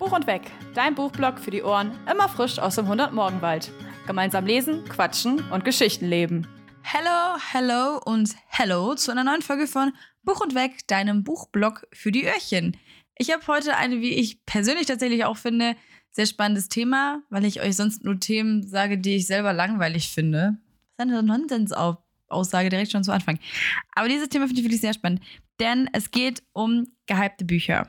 Buch und Weg, dein Buchblog für die Ohren, immer frisch aus dem 100-Morgenwald. Gemeinsam lesen, quatschen und Geschichten leben. Hello, hello und hello zu einer neuen Folge von Buch und Weg, deinem Buchblog für die Öhrchen. Ich habe heute eine, wie ich persönlich tatsächlich auch finde, sehr spannendes Thema, weil ich euch sonst nur Themen sage, die ich selber langweilig finde. Das ist eine Nonsens-Aussage direkt schon zu Anfang. Aber dieses Thema finde ich wirklich sehr spannend, denn es geht um gehypte Bücher.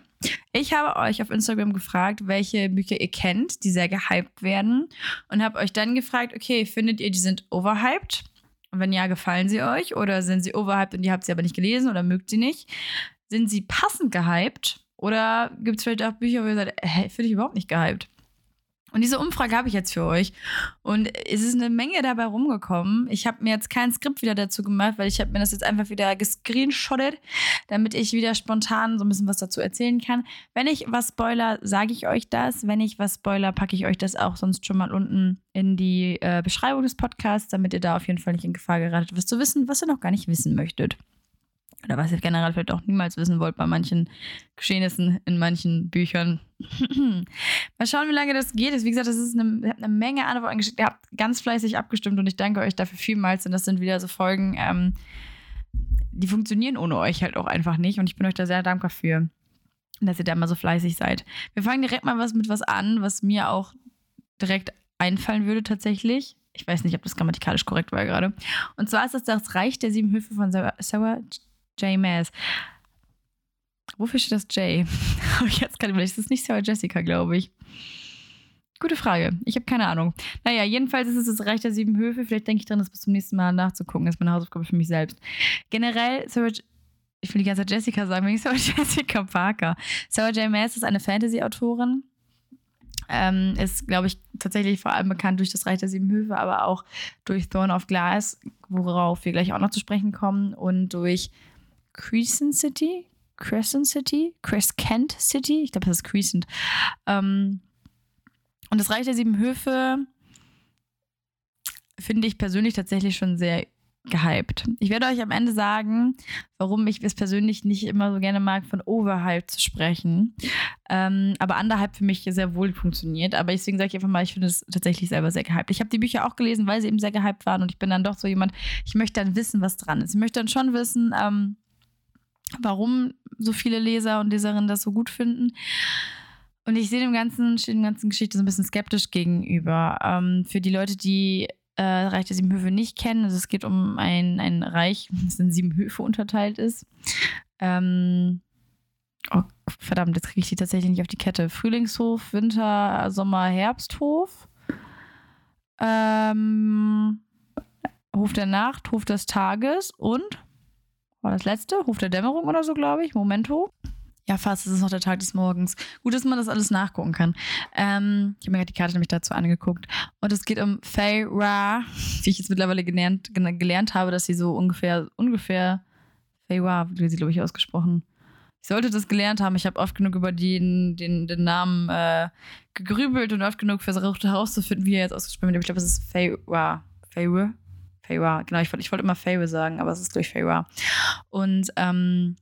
Ich habe euch auf Instagram gefragt, welche Bücher ihr kennt, die sehr gehypt werden. Und habe euch dann gefragt, okay, findet ihr, die sind overhyped? Und wenn ja, gefallen sie euch? Oder sind sie overhyped und ihr habt sie aber nicht gelesen oder mögt sie nicht? Sind sie passend gehypt? Oder gibt es vielleicht auch Bücher, wo ihr sagt, hä, finde ich überhaupt nicht gehypt? Und diese Umfrage habe ich jetzt für euch. Und es ist eine Menge dabei rumgekommen. Ich habe mir jetzt kein Skript wieder dazu gemacht, weil ich habe mir das jetzt einfach wieder gescreenshottet, damit ich wieder spontan so ein bisschen was dazu erzählen kann. Wenn ich was spoiler, sage ich euch das. Wenn ich was spoiler, packe ich euch das auch sonst schon mal unten in die äh, Beschreibung des Podcasts, damit ihr da auf jeden Fall nicht in Gefahr geratet, was zu wissen, was ihr noch gar nicht wissen möchtet oder was ihr generell vielleicht auch niemals wissen wollt bei manchen Geschehnissen in manchen Büchern. Mal schauen, wie lange das geht. Wie gesagt, das ist eine, eine Menge Antworten geschickt. Ihr habt ganz fleißig abgestimmt und ich danke euch dafür vielmals. Und das sind wieder so Folgen, ähm, die funktionieren ohne euch halt auch einfach nicht. Und ich bin euch da sehr dankbar für, dass ihr da mal so fleißig seid. Wir fangen direkt mal was mit was an, was mir auch direkt einfallen würde tatsächlich. Ich weiß nicht, ob das grammatikalisch korrekt war gerade. Und zwar ist das das Reich der sieben Höfe von Sarah J. Maas. Wofür steht das J? Habe ich jetzt gerade überlegt. Das ist nicht Sarah Jessica, glaube ich. Gute Frage. Ich habe keine Ahnung. Naja, jedenfalls ist es das Reich der sieben Höfe. Vielleicht denke ich dran, das bis zum nächsten Mal nachzugucken. Das ist meine Hausaufgabe für mich selbst. Generell, Sarah, ich will die ganze Zeit Jessica sagen, ich Sarah Jessica Parker. Sarah J. Maas ist eine Fantasy-Autorin. Ähm, ist, glaube ich, tatsächlich vor allem bekannt durch das Reich der Sieben Höfe, aber auch durch Throne of Glass, worauf wir gleich auch noch zu sprechen kommen, und durch Crescent City, Crescent City, Crescent City, ich glaube, das ist Crescent. Ähm, und das Reich der Sieben Höfe finde ich persönlich tatsächlich schon sehr gehypt. Ich werde euch am Ende sagen, warum ich es persönlich nicht immer so gerne mag, von Overhype zu sprechen. Ähm, aber Underhype für mich sehr wohl funktioniert. Aber deswegen sage ich einfach mal, ich finde es tatsächlich selber sehr gehypt. Ich habe die Bücher auch gelesen, weil sie eben sehr gehypt waren. Und ich bin dann doch so jemand, ich möchte dann wissen, was dran ist. Ich möchte dann schon wissen, ähm, warum so viele Leser und Leserinnen das so gut finden. Und ich sehe dem ganzen, stehe dem ganzen Geschichte so ein bisschen skeptisch gegenüber. Ähm, für die Leute, die äh, Reich der Sieben Höfe nicht kennen, also es geht um ein, ein Reich, das in sieben Höfe unterteilt ist. Ähm, oh, verdammt, jetzt kriege ich die tatsächlich nicht auf die Kette. Frühlingshof, Winter, Sommer, Herbsthof. Ähm, Hof der Nacht, Hof des Tages und war das letzte, Hof der Dämmerung oder so, glaube ich. Momento. Ja, fast, es ist noch der Tag des Morgens. Gut, dass man das alles nachgucken kann. Ähm, ich habe mir die Karte nämlich dazu angeguckt. Und es geht um Fey Ra, wie ich jetzt mittlerweile gelernt, gelernt habe, dass sie so ungefähr, ungefähr Fey Ra, wie sie, glaube ich, ausgesprochen. Ich sollte das gelernt haben. Ich habe oft genug über den, den, den Namen äh, gegrübelt und oft genug versucht herauszufinden, wie er jetzt ausgesprochen wird. Ich glaube, es ist Fey Ra. Fey Ra? Feyre. Genau, ich wollte ich wollt immer Feyre sagen, aber es ist durch Feyre. Und ähm,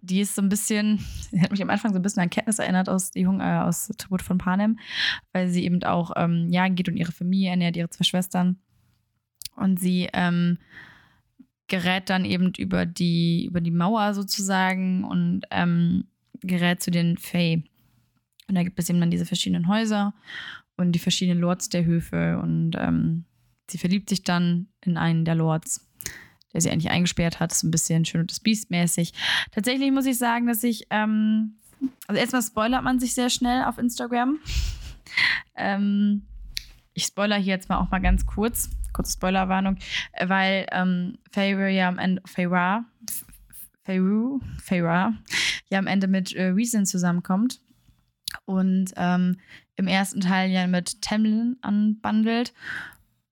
die ist so ein bisschen, hat mich am Anfang so ein bisschen an Kenntnis erinnert aus die Jung, äh, aus Tribut von Panem, weil sie eben auch ähm, jagen geht und ihre Familie ernährt, ihre zwei Schwestern. Und sie ähm, gerät dann eben über die, über die Mauer sozusagen und ähm, gerät zu den Fey. Und da gibt es eben dann diese verschiedenen Häuser und die verschiedenen Lords der Höfe und ähm, Sie verliebt sich dann in einen der Lords, der sie eigentlich eingesperrt hat. So ein bisschen schön und das Biest mäßig. Tatsächlich muss ich sagen, dass ich, ähm, also erstmal spoilert man sich sehr schnell auf Instagram. ähm, ich spoiler hier jetzt mal auch mal ganz kurz, kurze Spoilerwarnung, weil ähm, Feyre ja am Ende, Feyra, Feyru, Feyra, ja am Ende mit äh, Reason zusammenkommt und ähm, im ersten Teil ja mit Tamlin anbandelt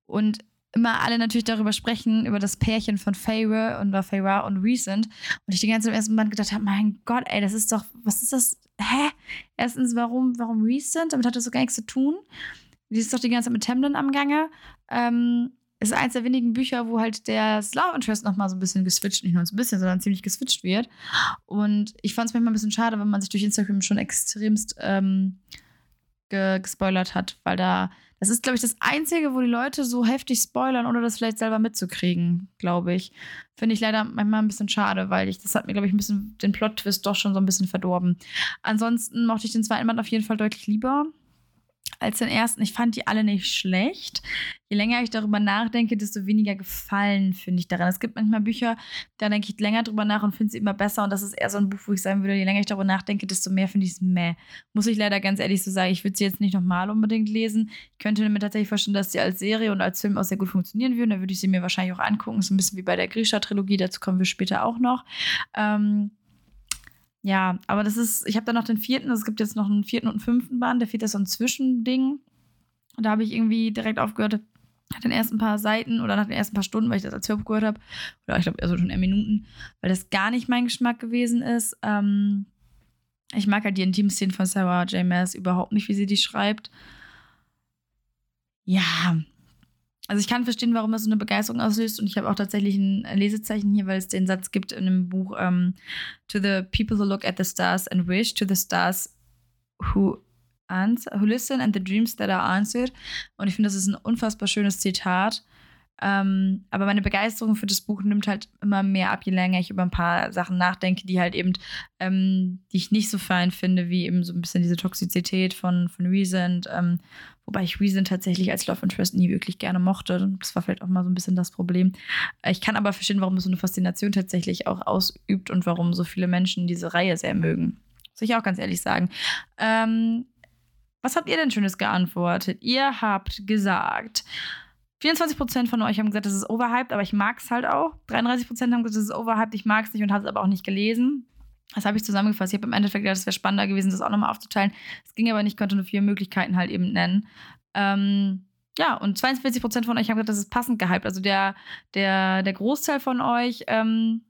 und immer alle natürlich darüber sprechen, über das Pärchen von Feyre und Feyre und Recent. Und ich die ganze Zeit im ersten Moment gedacht habe, mein Gott, ey, das ist doch, was ist das? Hä? Erstens, warum, warum Recent? Damit hat das so gar nichts zu tun. Die ist doch die ganze Zeit mit Tamlin am Gange. Ähm, ist eins der wenigen Bücher, wo halt der Love Interest nochmal so ein bisschen geswitcht, nicht nur so ein bisschen, sondern ziemlich geswitcht wird. Und ich fand es manchmal ein bisschen schade, wenn man sich durch Instagram schon extremst ähm, ge gespoilert hat, weil da, das ist, glaube ich, das Einzige, wo die Leute so heftig spoilern, ohne das vielleicht selber mitzukriegen, glaube ich. Finde ich leider manchmal ein bisschen schade, weil ich, das hat mir, glaube ich, ein bisschen den Plot-Twist doch schon so ein bisschen verdorben. Ansonsten mochte ich den zweiten Band auf jeden Fall deutlich lieber als den ersten. Ich fand die alle nicht schlecht. Je länger ich darüber nachdenke, desto weniger Gefallen finde ich daran. Es gibt manchmal Bücher, da denke ich länger drüber nach und finde sie immer besser. Und das ist eher so ein Buch, wo ich sagen würde, je länger ich darüber nachdenke, desto mehr finde ich es meh. Muss ich leider ganz ehrlich so sagen, ich würde sie jetzt nicht nochmal unbedingt lesen. Ich könnte mir tatsächlich vorstellen, dass sie als Serie und als Film auch sehr gut funktionieren würden. Da würde ich sie mir wahrscheinlich auch angucken. So ein bisschen wie bei der Grisha-Trilogie, dazu kommen wir später auch noch. Ähm, ja, aber das ist, ich habe da noch den vierten, es gibt jetzt noch einen vierten und einen fünften Band, der vierte ist so ein Zwischending. Und da habe ich irgendwie direkt aufgehört, nach den ersten paar Seiten oder nach den ersten paar Stunden, weil ich das als Hörbuch gehört habe, oder ich glaube, also schon eher Minuten, weil das gar nicht mein Geschmack gewesen ist. Ähm, ich mag halt die Intimszenen von Sarah J. Maas überhaupt nicht, wie sie die schreibt. Ja, also ich kann verstehen, warum das so eine Begeisterung auslöst. Und ich habe auch tatsächlich ein Lesezeichen hier, weil es den Satz gibt in dem Buch um, ähm, To the people who look at the stars and wish, to the stars who answer, who listen and the dreams that are answered. Und ich finde, das ist ein unfassbar schönes Zitat. Ähm, aber meine Begeisterung für das Buch nimmt halt immer mehr ab, je länger ich über ein paar Sachen nachdenke, die halt eben, ähm, die ich nicht so fein finde, wie eben so ein bisschen diese Toxizität von, von Reason. Ähm, wobei ich Reason tatsächlich als Love Interest nie wirklich gerne mochte. Das war vielleicht auch mal so ein bisschen das Problem. Ich kann aber verstehen, warum es so eine Faszination tatsächlich auch ausübt und warum so viele Menschen diese Reihe sehr mögen. Muss ich auch ganz ehrlich sagen. Ähm, was habt ihr denn Schönes geantwortet? Ihr habt gesagt, 24% von euch haben gesagt, das ist overhyped, aber ich mag es halt auch. 33% haben gesagt, das ist overhyped, ich mag es nicht und habe es aber auch nicht gelesen. Das habe ich zusammengefasst. Ich habe im Endeffekt gedacht, es wäre spannender gewesen, das auch nochmal aufzuteilen. Es ging aber nicht, ich konnte nur vier Möglichkeiten halt eben nennen. Ähm, ja, und 42% von euch haben gesagt, das ist passend gehypt. Also der, der, der Großteil von euch, ähm,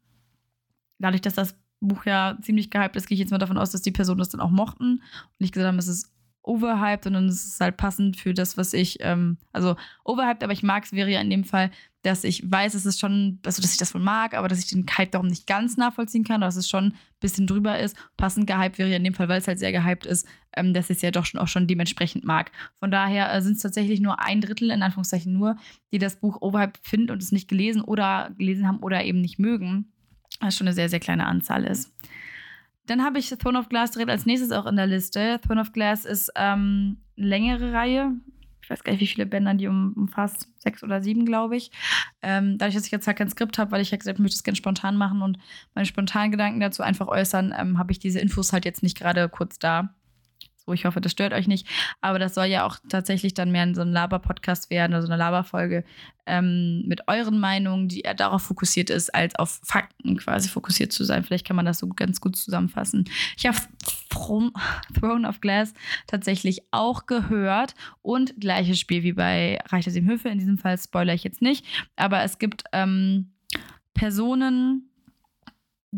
dadurch, dass das Buch ja ziemlich gehypt ist, gehe ich jetzt mal davon aus, dass die Personen das dann auch mochten und nicht gesagt haben, es ist overhyped, sondern es ist halt passend für das, was ich, ähm, also overhyped, aber ich mag es, wäre ja in dem Fall, dass ich weiß, es ist schon, also dass ich das wohl mag, aber dass ich den Hype darum nicht ganz nachvollziehen kann, dass es schon ein bisschen drüber ist. Passend gehypt wäre ja in dem Fall, weil es halt sehr gehypt ist, ähm, dass ich es ja doch schon auch schon dementsprechend mag. Von daher äh, sind es tatsächlich nur ein Drittel, in Anführungszeichen nur, die das Buch overhyped finden und es nicht gelesen oder gelesen haben oder eben nicht mögen. Was schon eine sehr, sehr kleine Anzahl ist. Dann habe ich Throne of Glass direkt als nächstes auch in der Liste. Throne of Glass ist ähm, eine längere Reihe. Ich weiß gar nicht, wie viele Bänder die um, umfasst. Sechs oder sieben, glaube ich. Ähm, dadurch, dass ich jetzt halt kein Skript habe, weil ich ja gesagt habe, ich möchte es gerne spontan machen und meine spontanen Gedanken dazu einfach äußern, ähm, habe ich diese Infos halt jetzt nicht gerade kurz da so. Ich hoffe, das stört euch nicht. Aber das soll ja auch tatsächlich dann mehr so ein Laber-Podcast werden, also eine Laberfolge ähm, mit euren Meinungen, die eher darauf fokussiert ist, als auf Fakten quasi fokussiert zu sein. Vielleicht kann man das so ganz gut zusammenfassen. Ich habe Throne of Glass tatsächlich auch gehört und gleiches Spiel wie bei Reich der Sieben Höfe. In diesem Fall spoiler ich jetzt nicht, aber es gibt ähm, Personen,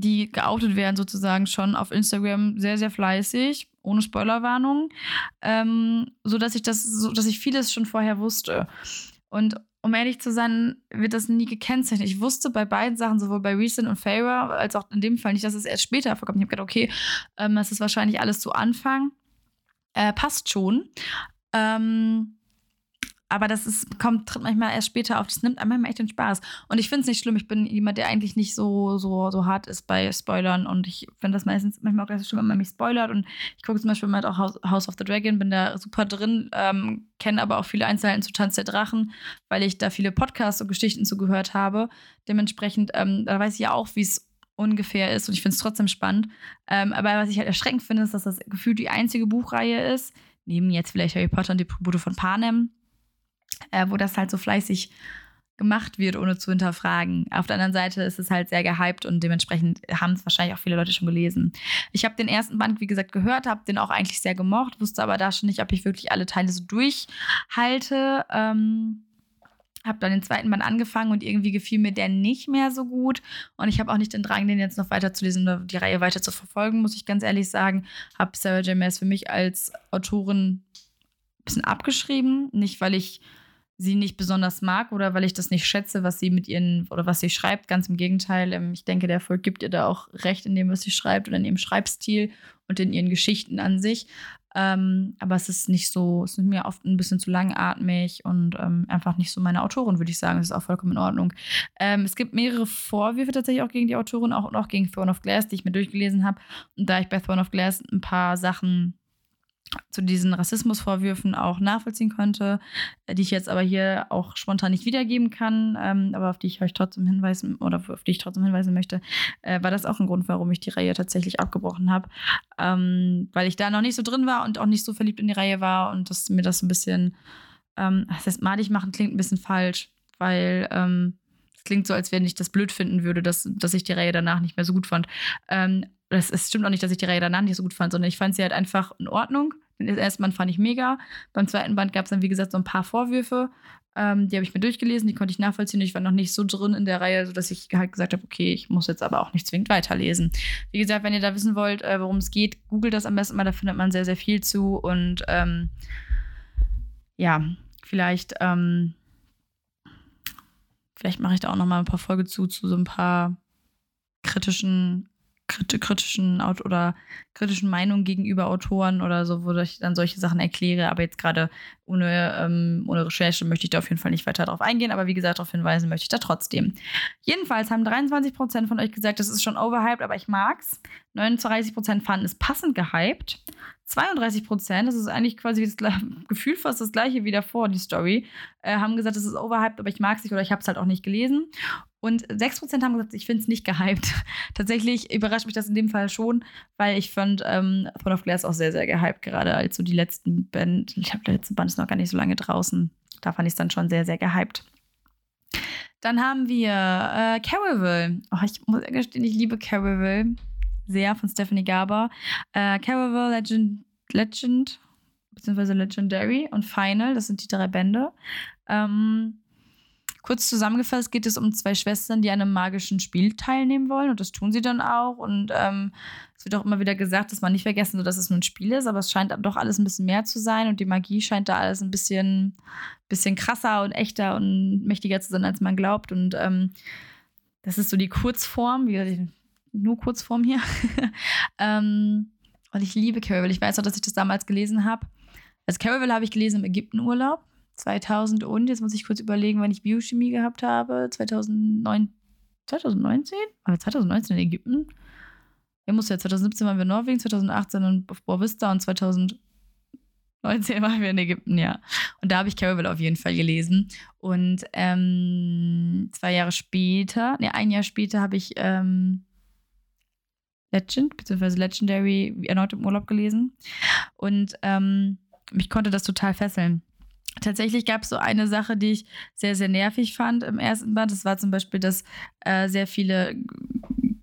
die geoutet werden, sozusagen schon auf Instagram sehr, sehr fleißig, ohne Spoilerwarnung, ähm, so dass ich das, so dass ich vieles schon vorher wusste. Und um ehrlich zu sein, wird das nie gekennzeichnet. Ich wusste bei beiden Sachen, sowohl bei Recent und Farah, als auch in dem Fall nicht, dass es erst später vorkommt. Ich habe gedacht, okay, ähm, das ist wahrscheinlich alles zu Anfang. Äh, passt schon. Ähm, aber das ist, kommt, tritt manchmal erst später auf. Das nimmt einem echt den Spaß. Und ich finde es nicht schlimm. Ich bin jemand, der eigentlich nicht so, so, so hart ist bei Spoilern. Und ich finde das meistens manchmal auch ganz schlimm, wenn man mich spoilert. Und ich gucke zum Beispiel mal auch House of the Dragon, bin da super drin, ähm, kenne aber auch viele Einzelheiten zu Tanz der Drachen, weil ich da viele Podcasts und Geschichten zugehört habe. Dementsprechend, ähm, da weiß ich ja auch, wie es ungefähr ist. Und ich finde es trotzdem spannend. Ähm, aber was ich halt erschreckend finde, ist, dass das gefühlt die einzige Buchreihe ist, neben jetzt vielleicht Harry Potter und die Tribute von Panem, äh, wo das halt so fleißig gemacht wird, ohne zu hinterfragen. Auf der anderen Seite ist es halt sehr gehypt und dementsprechend haben es wahrscheinlich auch viele Leute schon gelesen. Ich habe den ersten Band, wie gesagt, gehört, habe den auch eigentlich sehr gemocht, wusste aber da schon nicht, ob ich wirklich alle Teile so durchhalte. Ähm, habe dann den zweiten Band angefangen und irgendwie gefiel mir der nicht mehr so gut. Und ich habe auch nicht den Drang, den jetzt noch weiter zu lesen oder die Reihe weiter zu verfolgen, muss ich ganz ehrlich sagen. Habe Sarah J. Maas für mich als Autorin ein bisschen abgeschrieben. Nicht, weil ich sie nicht besonders mag oder weil ich das nicht schätze, was sie mit ihren oder was sie schreibt. Ganz im Gegenteil. Ähm, ich denke, der Erfolg gibt ihr da auch recht in dem, was sie schreibt oder in ihrem Schreibstil und in ihren Geschichten an sich. Ähm, aber es ist nicht so, es ist mir oft ein bisschen zu langatmig und ähm, einfach nicht so meine Autorin, würde ich sagen. Das ist auch vollkommen in Ordnung. Ähm, es gibt mehrere Vorwürfe tatsächlich auch gegen die Autorin, auch, auch gegen Throne of Glass, die ich mir durchgelesen habe. Und da ich bei Throne of Glass ein paar Sachen zu diesen Rassismusvorwürfen auch nachvollziehen konnte, äh, die ich jetzt aber hier auch spontan nicht wiedergeben kann, ähm, aber auf die ich euch trotzdem hinweisen oder auf die ich trotzdem hinweisen möchte, äh, war das auch ein Grund, warum ich die Reihe tatsächlich abgebrochen habe, ähm, weil ich da noch nicht so drin war und auch nicht so verliebt in die Reihe war und dass mir das ein bisschen, ähm, das heißt, malig machen klingt ein bisschen falsch, weil ähm, klingt so, als wenn ich das blöd finden würde, dass, dass ich die Reihe danach nicht mehr so gut fand. Ähm, das, es stimmt auch nicht, dass ich die Reihe danach nicht so gut fand, sondern ich fand sie halt einfach in Ordnung. Den ersten Band fand ich mega. Beim zweiten Band gab es dann, wie gesagt, so ein paar Vorwürfe. Ähm, die habe ich mir durchgelesen, die konnte ich nachvollziehen. Ich war noch nicht so drin in der Reihe, sodass ich halt gesagt habe, okay, ich muss jetzt aber auch nicht zwingend weiterlesen. Wie gesagt, wenn ihr da wissen wollt, äh, worum es geht, googelt das am besten mal, da findet man sehr, sehr viel zu. Und ähm, ja, vielleicht, ähm, vielleicht mache ich da auch noch mal ein paar Folge zu, zu so ein paar kritischen kritischen oder kritischen Meinungen gegenüber Autoren oder so, wo ich dann solche Sachen erkläre. Aber jetzt gerade ohne, ähm, ohne Recherche möchte ich da auf jeden Fall nicht weiter darauf eingehen. Aber wie gesagt, darauf hinweisen möchte ich da trotzdem. Jedenfalls haben 23% von euch gesagt, das ist schon overhyped, aber ich mag's. 39% fanden es passend gehypt. 32% das ist eigentlich quasi das Gefühl fast das gleiche wie davor, die Story, äh, haben gesagt, es ist overhyped, aber ich mag es nicht oder ich habe es halt auch nicht gelesen. Und 6% haben gesagt, ich finde es nicht gehypt. Tatsächlich überrascht mich das in dem Fall schon, weil ich fand ähm, Throne of Glass auch sehr, sehr gehypt, gerade als so die letzten Band, ich habe der letzte Band ist noch gar nicht so lange draußen. Da fand ich es dann schon sehr, sehr gehypt. Dann haben wir äh, Caravel. Oh, ich muss gestehen, ich liebe Caravel sehr von Stephanie Garber. Äh, Caravel, Legend, Legend, beziehungsweise Legendary und Final, das sind die drei Bände. Ähm, Kurz zusammengefasst geht es um zwei Schwestern, die an einem magischen Spiel teilnehmen wollen und das tun sie dann auch. Und ähm, es wird auch immer wieder gesagt, dass man nicht vergessen soll, dass es nur ein Spiel ist, aber es scheint doch alles ein bisschen mehr zu sein und die Magie scheint da alles ein bisschen, bisschen krasser und echter und mächtiger zu sein, als man glaubt. Und ähm, das ist so die Kurzform, wie gesagt, nur Kurzform hier. ähm, und ich liebe Caravel. Ich weiß auch, dass ich das damals gelesen habe. Also Caravel habe ich gelesen im Ägyptenurlaub. 2000 und, jetzt muss ich kurz überlegen, wann ich Biochemie gehabt habe. 2009, 2019? Aber 2019 in Ägypten? Ja, muss ja. 2017 waren wir in Norwegen, 2018 auf Boavista und 2019 waren wir in Ägypten, ja. Und da habe ich Caravel auf jeden Fall gelesen. Und ähm, zwei Jahre später, ne, ein Jahr später habe ich ähm, Legend, beziehungsweise Legendary erneut im Urlaub gelesen. Und ähm, mich konnte das total fesseln. Tatsächlich gab es so eine Sache, die ich sehr, sehr nervig fand im ersten Band. Das war zum Beispiel, dass äh, sehr viele,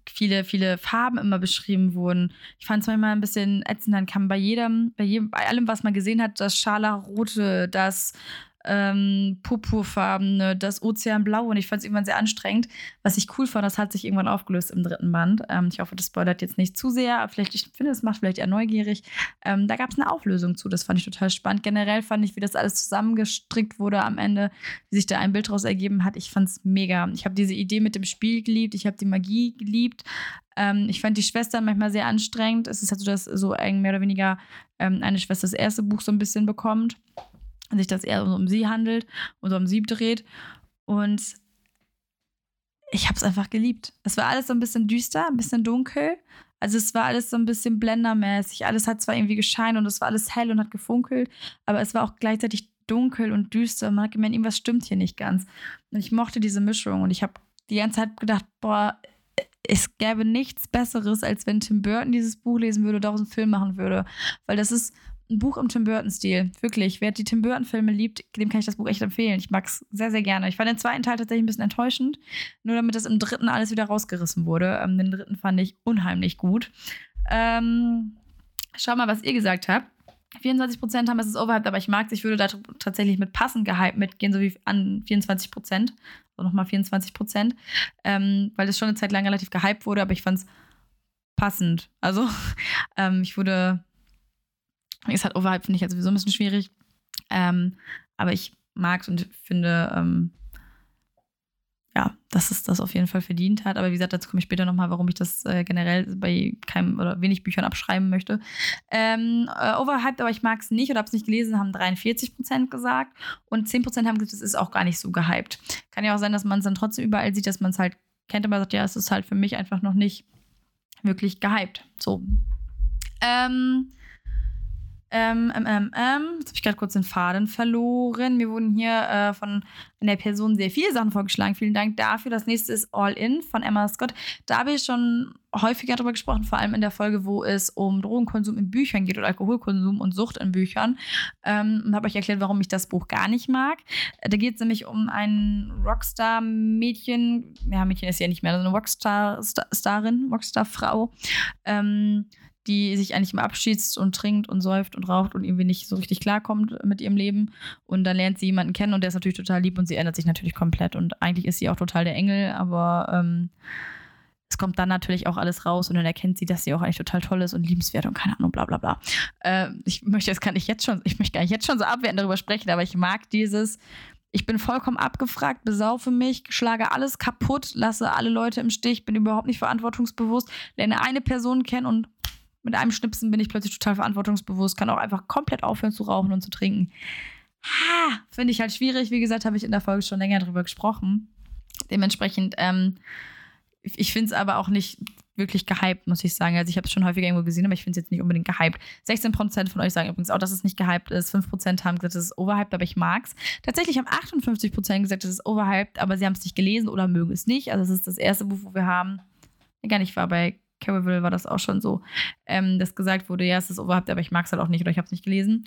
viele, viele Farben immer beschrieben wurden. Ich fand es manchmal ein bisschen ätzend. Dann kam bei jedem, bei jedem, bei allem, was man gesehen hat, das Scharlachrote, das ähm, purpurfarbene, das Ozeanblau und ich fand es irgendwann sehr anstrengend. Was ich cool fand, das hat sich irgendwann aufgelöst im dritten Band. Ähm, ich hoffe, das spoilert jetzt nicht zu sehr. Vielleicht, ich finde, es macht vielleicht eher neugierig. Ähm, da gab es eine Auflösung zu, das fand ich total spannend. Generell fand ich, wie das alles zusammengestrickt wurde am Ende, wie sich da ein Bild daraus ergeben hat. Ich fand es mega. Ich habe diese Idee mit dem Spiel geliebt, ich habe die Magie geliebt. Ähm, ich fand die Schwestern manchmal sehr anstrengend. Es ist halt so, dass so mehr oder weniger ähm, eine Schwester das erste Buch so ein bisschen bekommt sich das eher um sie handelt und um sie dreht. Und ich habe es einfach geliebt. Es war alles so ein bisschen düster, ein bisschen dunkel. Also es war alles so ein bisschen blendermäßig. Alles hat zwar irgendwie gescheint und es war alles hell und hat gefunkelt, aber es war auch gleichzeitig dunkel und düster. Man hat gemerkt, irgendwas stimmt hier nicht ganz. Und ich mochte diese Mischung und ich habe die ganze Zeit gedacht, boah, es gäbe nichts Besseres, als wenn Tim Burton dieses Buch lesen würde oder auch einen Film machen würde. Weil das ist ein Buch im Tim Burton-Stil. Wirklich. Wer die Tim Burton-Filme liebt, dem kann ich das Buch echt empfehlen. Ich mag es sehr, sehr gerne. Ich fand den zweiten Teil tatsächlich ein bisschen enttäuschend, nur damit das im dritten alles wieder rausgerissen wurde. Ähm, den dritten fand ich unheimlich gut. Ähm, schau mal, was ihr gesagt habt. 24% haben es ist overhyped, aber ich mag es. Ich würde da tatsächlich mit passend gehypt mitgehen, so wie an 24%. So nochmal 24%. Ähm, weil das schon eine Zeit lang relativ gehypt wurde, aber ich fand es passend. Also, ähm, ich wurde ist halt overhyped, finde ich halt sowieso ein bisschen schwierig. Ähm, aber ich mag es und finde, ähm, ja, dass es das auf jeden Fall verdient hat. Aber wie gesagt, dazu komme ich später nochmal, warum ich das äh, generell bei keinem oder wenig Büchern abschreiben möchte. Ähm, äh, overhyped, aber ich mag es nicht oder habe es nicht gelesen, haben 43 Prozent gesagt. Und 10 Prozent haben gesagt, es ist auch gar nicht so gehypt. Kann ja auch sein, dass man es dann trotzdem überall sieht, dass man es halt kennt, aber sagt, ja, es ist halt für mich einfach noch nicht wirklich gehypt. So. Ähm, ähm, ähm, ähm, ähm, jetzt habe ich gerade kurz den Faden verloren. Mir wurden hier äh, von einer Person sehr viele Sachen vorgeschlagen. Vielen Dank dafür. Das nächste ist All In von Emma Scott. Da habe ich schon häufiger darüber gesprochen, vor allem in der Folge, wo es um Drogenkonsum in Büchern geht oder Alkoholkonsum und Sucht in Büchern. Ähm, und habe euch erklärt, warum ich das Buch gar nicht mag. Da geht es nämlich um ein Rockstar-Mädchen. Ja, Mädchen ist ja nicht mehr, so eine Rockstar-Starin, Rockstar-Frau. Ähm, die sich eigentlich immer abschießt und trinkt und säuft und raucht und irgendwie nicht so richtig klarkommt mit ihrem Leben. Und dann lernt sie jemanden kennen und der ist natürlich total lieb und sie ändert sich natürlich komplett. Und eigentlich ist sie auch total der Engel, aber ähm, es kommt dann natürlich auch alles raus und dann erkennt sie, dass sie auch eigentlich total toll ist und liebenswert und keine Ahnung, bla bla bla. Äh, ich möchte, das kann ich jetzt schon, ich möchte gar nicht jetzt schon so abwertend darüber sprechen, aber ich mag dieses, ich bin vollkommen abgefragt, besaufe mich, schlage alles kaputt, lasse alle Leute im Stich, bin überhaupt nicht verantwortungsbewusst, lerne eine Person kennen und mit einem Schnipsen bin ich plötzlich total verantwortungsbewusst, kann auch einfach komplett aufhören zu rauchen und zu trinken. Ha, finde ich halt schwierig. Wie gesagt, habe ich in der Folge schon länger drüber gesprochen. Dementsprechend, ähm, ich finde es aber auch nicht wirklich gehypt, muss ich sagen. Also ich habe es schon häufiger irgendwo gesehen, aber ich finde es jetzt nicht unbedingt gehypt. 16% von euch sagen übrigens auch, dass es nicht gehypt ist. 5% haben gesagt, es ist overhyped, aber ich mag es. Tatsächlich haben 58% gesagt, es ist overhyped, aber sie haben es nicht gelesen oder mögen es nicht. Also es ist das erste Buch, wo wir haben. Gar nicht war bei Carolville war das auch schon so, ähm, dass gesagt wurde, ja, es ist overhyped, aber ich mag es halt auch nicht oder ich habe es nicht gelesen.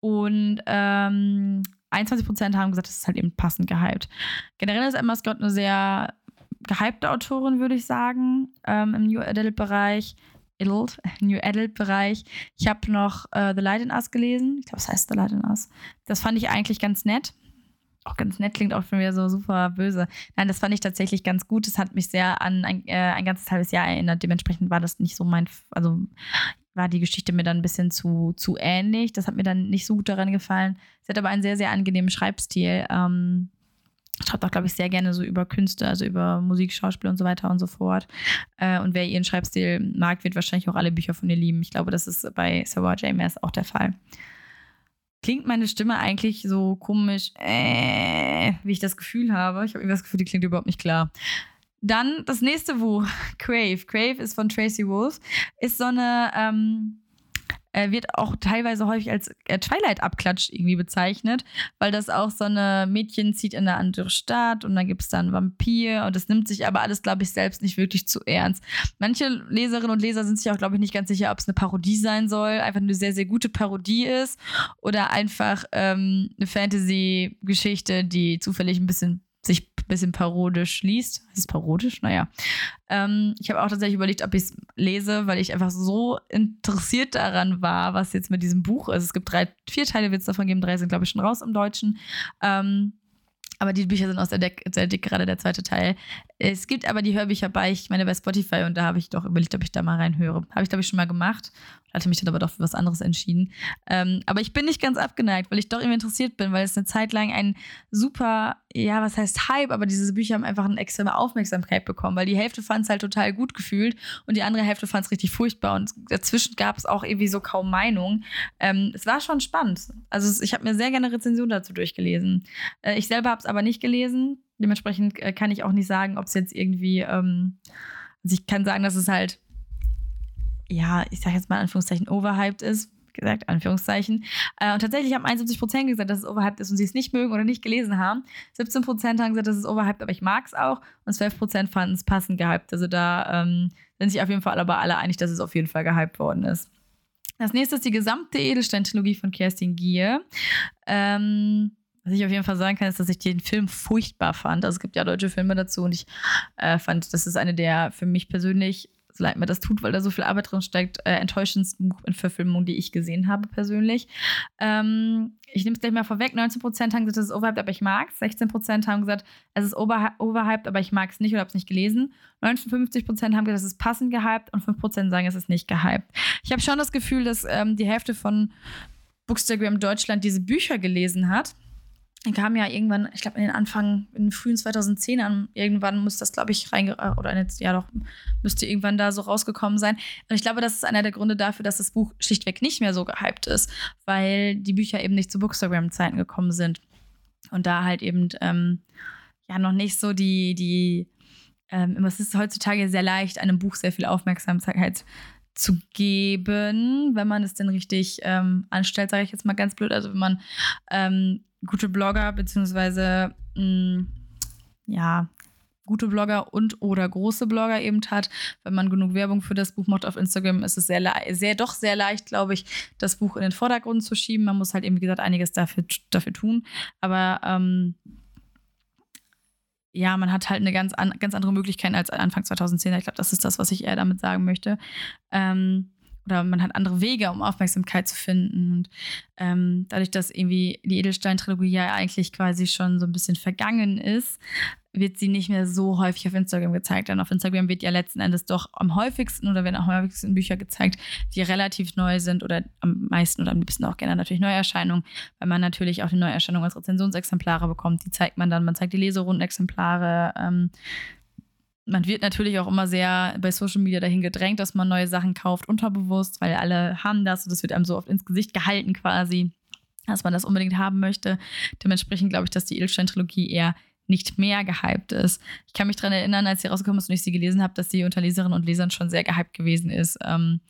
Und ähm, 21% haben gesagt, es ist halt eben passend gehypt. Generell ist Emma Scott eine sehr gehypte Autorin, würde ich sagen, ähm, im New Adult-Bereich. Adult, New Adult-Bereich. Ich habe noch äh, The Light in Us gelesen. Ich glaube, es heißt The Light in Us. Das fand ich eigentlich ganz nett auch ganz nett klingt, auch schon wieder so super böse. Nein, das fand ich tatsächlich ganz gut. Es hat mich sehr an ein, äh, ein ganzes halbes Jahr erinnert. Dementsprechend war das nicht so mein, also war die Geschichte mir dann ein bisschen zu, zu ähnlich. Das hat mir dann nicht so gut daran gefallen. Sie hat aber einen sehr, sehr angenehmen Schreibstil. Ähm, schreibt auch, glaube ich, sehr gerne so über Künste, also über Musik, Schauspiel und so weiter und so fort. Äh, und wer ihren Schreibstil mag, wird wahrscheinlich auch alle Bücher von ihr lieben. Ich glaube, das ist bei Sarah J. Maas auch der Fall klingt meine Stimme eigentlich so komisch, äh, wie ich das Gefühl habe. Ich habe irgendwie das Gefühl, die klingt überhaupt nicht klar. Dann das nächste Buch, Crave. Crave ist von Tracy Wolf. Ist so eine ähm, äh, wird auch teilweise häufig als äh, Twilight-Abklatsch irgendwie bezeichnet, weil das auch so eine Mädchen zieht in eine andere Stadt und dann gibt es da einen Vampir und das nimmt sich aber alles, glaube ich, selbst nicht wirklich zu ernst. Manche Leserinnen und Leser sind sich auch, glaube ich, nicht ganz sicher, ob es eine Parodie sein soll, einfach eine sehr, sehr gute Parodie ist oder einfach ähm, eine Fantasy-Geschichte, die zufällig ein bisschen sich ein bisschen parodisch liest. Ist es parodisch? Naja. Ähm, ich habe auch tatsächlich überlegt, ob ich es lese, weil ich einfach so interessiert daran war, was jetzt mit diesem Buch ist. Es gibt drei, vier Teile wird es davon geben, drei sind, glaube ich, schon raus im Deutschen. Ähm, aber die Bücher sind aus der, Deck, sehr dick, gerade der zweite Teil. Es gibt aber die Hörbücher bei, ich meine, bei Spotify und da habe ich doch überlegt, ob ich da mal reinhöre. Habe ich, glaube ich, schon mal gemacht hatte mich dann aber doch für was anderes entschieden. Ähm, aber ich bin nicht ganz abgeneigt, weil ich doch irgendwie interessiert bin, weil es eine Zeit lang ein super, ja, was heißt Hype, aber diese Bücher haben einfach eine extreme Aufmerksamkeit bekommen, weil die Hälfte fand es halt total gut gefühlt und die andere Hälfte fand es richtig furchtbar und dazwischen gab es auch irgendwie so kaum Meinung. Ähm, es war schon spannend. Also ich habe mir sehr gerne Rezensionen dazu durchgelesen. Äh, ich selber habe es aber nicht gelesen. Dementsprechend äh, kann ich auch nicht sagen, ob es jetzt irgendwie, ähm, also ich kann sagen, dass es halt ja, ich sage jetzt mal in Anführungszeichen, overhyped ist. Gesagt, Anführungszeichen. Äh, und tatsächlich haben 71 Prozent gesagt, dass es overhyped ist und sie es nicht mögen oder nicht gelesen haben. 17 Prozent haben gesagt, dass es overhyped, aber ich mag es auch. Und 12 Prozent fanden es passend gehypt. Also da ähm, sind sich auf jeden Fall aber alle einig, dass es auf jeden Fall gehypt worden ist. Das nächste ist die gesamte Edelstein-Trilogie von Kerstin Gier. Ähm, was ich auf jeden Fall sagen kann, ist, dass ich den Film furchtbar fand. Also es gibt ja deutsche Filme dazu und ich äh, fand, das ist eine der für mich persönlich leid mir das tut, weil da so viel Arbeit drin steckt, äh, enttäuschendsten Buchverfilmung, die ich gesehen habe persönlich. Ähm, ich nehme es gleich mal vorweg. 19% haben gesagt, es ist overhyped, aber ich mag es. 16% haben gesagt, es ist overhyped, aber ich mag es nicht oder habe es nicht gelesen. 59% haben gesagt, es ist passend gehypt und 5% sagen, es ist nicht gehypt. Ich habe schon das Gefühl, dass ähm, die Hälfte von Bookstagram Deutschland diese Bücher gelesen hat kam ja irgendwann, ich glaube in den Anfang, in den frühen 2010ern, irgendwann muss das, glaube ich, reinge äh, oder jetzt, ja doch, müsste irgendwann da so rausgekommen sein. Und ich glaube, das ist einer der Gründe dafür, dass das Buch schlichtweg nicht mehr so gehypt ist, weil die Bücher eben nicht zu Bookstagram-Zeiten gekommen sind. Und da halt eben ähm, ja noch nicht so die, die, ähm, es ist heutzutage sehr leicht, einem Buch sehr viel Aufmerksamkeit zu geben, wenn man es denn richtig ähm, anstellt, sage ich jetzt mal ganz blöd. Also wenn man ähm, gute Blogger beziehungsweise mm, ja gute Blogger und oder große Blogger eben hat. Wenn man genug Werbung für das Buch macht auf Instagram, ist es sehr, sehr doch sehr leicht, glaube ich, das Buch in den Vordergrund zu schieben. Man muss halt eben, wie gesagt, einiges dafür, dafür tun. Aber ähm, ja, man hat halt eine ganz, an, ganz andere Möglichkeit als Anfang 2010. Ich glaube, das ist das, was ich eher damit sagen möchte. Ähm, oder man hat andere Wege, um Aufmerksamkeit zu finden. Und ähm, dadurch, dass irgendwie die Edelstein-Trilogie ja eigentlich quasi schon so ein bisschen vergangen ist, wird sie nicht mehr so häufig auf Instagram gezeigt. Denn auf Instagram wird ja letzten Endes doch am häufigsten oder werden auch am häufigsten Bücher gezeigt, die relativ neu sind oder am meisten oder am liebsten auch gerne natürlich Neuerscheinungen, weil man natürlich auch die Neuerscheinungen als Rezensionsexemplare bekommt. Die zeigt man dann, man zeigt die Leserundenexemplare. Ähm, man wird natürlich auch immer sehr bei Social Media dahin gedrängt, dass man neue Sachen kauft, unterbewusst, weil alle haben das und das wird einem so oft ins Gesicht gehalten quasi, dass man das unbedingt haben möchte. Dementsprechend glaube ich, dass die Edelstein-Trilogie eher nicht mehr gehypt ist. Ich kann mich daran erinnern, als sie rausgekommen ist und ich sie gelesen habe, dass sie unter Leserinnen und Lesern schon sehr gehypt gewesen ist. Ähm,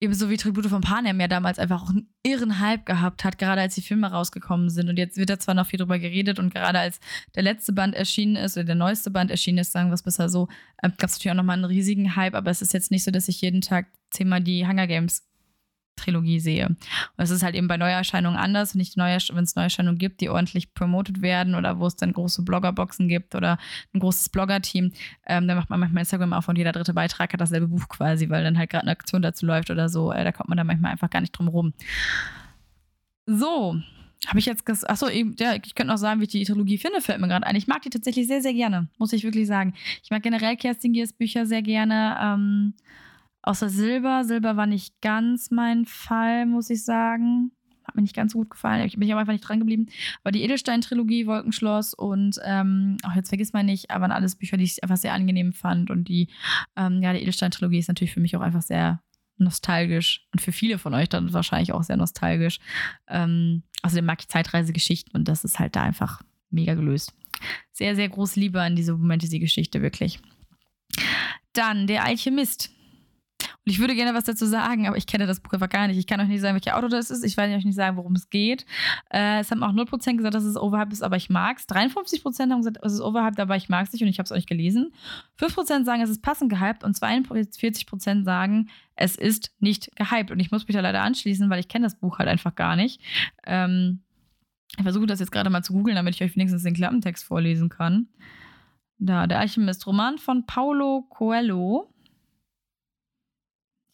ebenso wie Tribute von Panem ja damals einfach auch einen irren Hype gehabt hat, gerade als die Filme rausgekommen sind. Und jetzt wird da zwar noch viel drüber geredet und gerade als der letzte Band erschienen ist oder der neueste Band erschienen ist, sagen wir es besser so, äh, gab es natürlich auch nochmal einen riesigen Hype, aber es ist jetzt nicht so, dass ich jeden Tag zehnmal die Hunger Games Trilogie sehe. Und es ist halt eben bei Neuerscheinungen anders, wenn es Neuerscheinungen gibt, die ordentlich promotet werden oder wo es dann große Bloggerboxen gibt oder ein großes Blogger-Team, ähm, da macht man manchmal Instagram auf und jeder dritte Beitrag hat dasselbe Buch quasi, weil dann halt gerade eine Aktion dazu läuft oder so. Äh, da kommt man dann manchmal einfach gar nicht drum rum. So, habe ich jetzt gesagt, achso, ja, ich könnte noch sagen, wie ich die Trilogie finde, fällt mir gerade ein. Ich mag die tatsächlich sehr, sehr gerne, muss ich wirklich sagen. Ich mag generell Kerstin Giers Bücher sehr gerne. Ähm, Außer Silber. Silber war nicht ganz mein Fall, muss ich sagen. Hat mir nicht ganz so gut gefallen. Ich bin aber einfach nicht dran geblieben. Aber die Edelstein-Trilogie, Wolkenschloss und, ähm, auch jetzt vergiss mal nicht, aber alles Bücher, die ich einfach sehr angenehm fand. Und die, ähm, ja, die Edelstein-Trilogie ist natürlich für mich auch einfach sehr nostalgisch und für viele von euch dann wahrscheinlich auch sehr nostalgisch. Ähm, außerdem mag ich Zeitreisegeschichten und das ist halt da einfach mega gelöst. Sehr, sehr große Liebe an diese Fantasy-Geschichte, wirklich. Dann der Alchemist. Und ich würde gerne was dazu sagen, aber ich kenne das Buch einfach gar nicht. Ich kann euch nicht sagen, welches Auto das ist. Ich werde euch nicht sagen, worum es geht. Äh, es haben auch 0% gesagt, dass es overhyped ist, aber ich mag es. 53% haben gesagt, es ist overhyped, aber ich mag es nicht und ich habe es auch nicht gelesen. 5% sagen, es ist passend gehypt und 42% sagen, es ist nicht gehypt. Und ich muss mich da leider anschließen, weil ich kenne das Buch halt einfach gar nicht. Ähm, ich versuche das jetzt gerade mal zu googeln, damit ich euch wenigstens den Klappentext vorlesen kann. Da, der Alchemist, Roman von Paulo Coelho.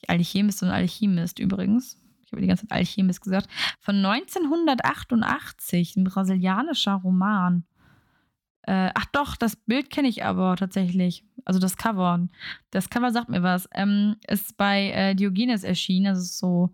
Alchemist und Alchemist übrigens. Ich habe die ganze Zeit Alchemist gesagt. Von 1988, ein brasilianischer Roman. Äh, ach doch, das Bild kenne ich aber tatsächlich. Also das Cover. Das Cover sagt mir was. Ähm, ist bei äh, Diogenes erschienen. Also so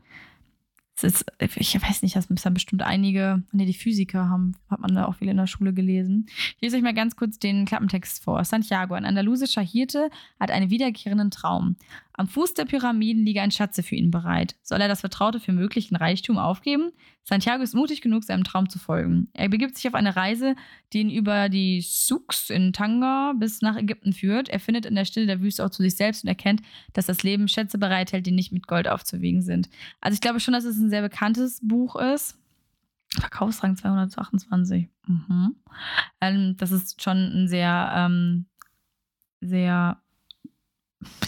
ist, ich weiß nicht, das müssen bestimmt einige, ne, die Physiker haben, hat man da auch viel in der Schule gelesen. Ich lese euch mal ganz kurz den Klappentext vor. Santiago, ein andalusischer Hirte, hat einen wiederkehrenden Traum. Am Fuß der Pyramiden liege ein Schatze für ihn bereit. Soll er das Vertraute für möglichen Reichtum aufgeben? Santiago ist mutig genug, seinem Traum zu folgen. Er begibt sich auf eine Reise, die ihn über die Souks in Tanga bis nach Ägypten führt. Er findet in der Stille der Wüste auch zu sich selbst und erkennt, dass das Leben Schätze bereithält, die nicht mit Gold aufzuwiegen sind. Also ich glaube schon, dass es ein sehr bekanntes Buch ist. Verkaufsrang 228. Mhm. Ähm, das ist schon ein sehr, ähm, sehr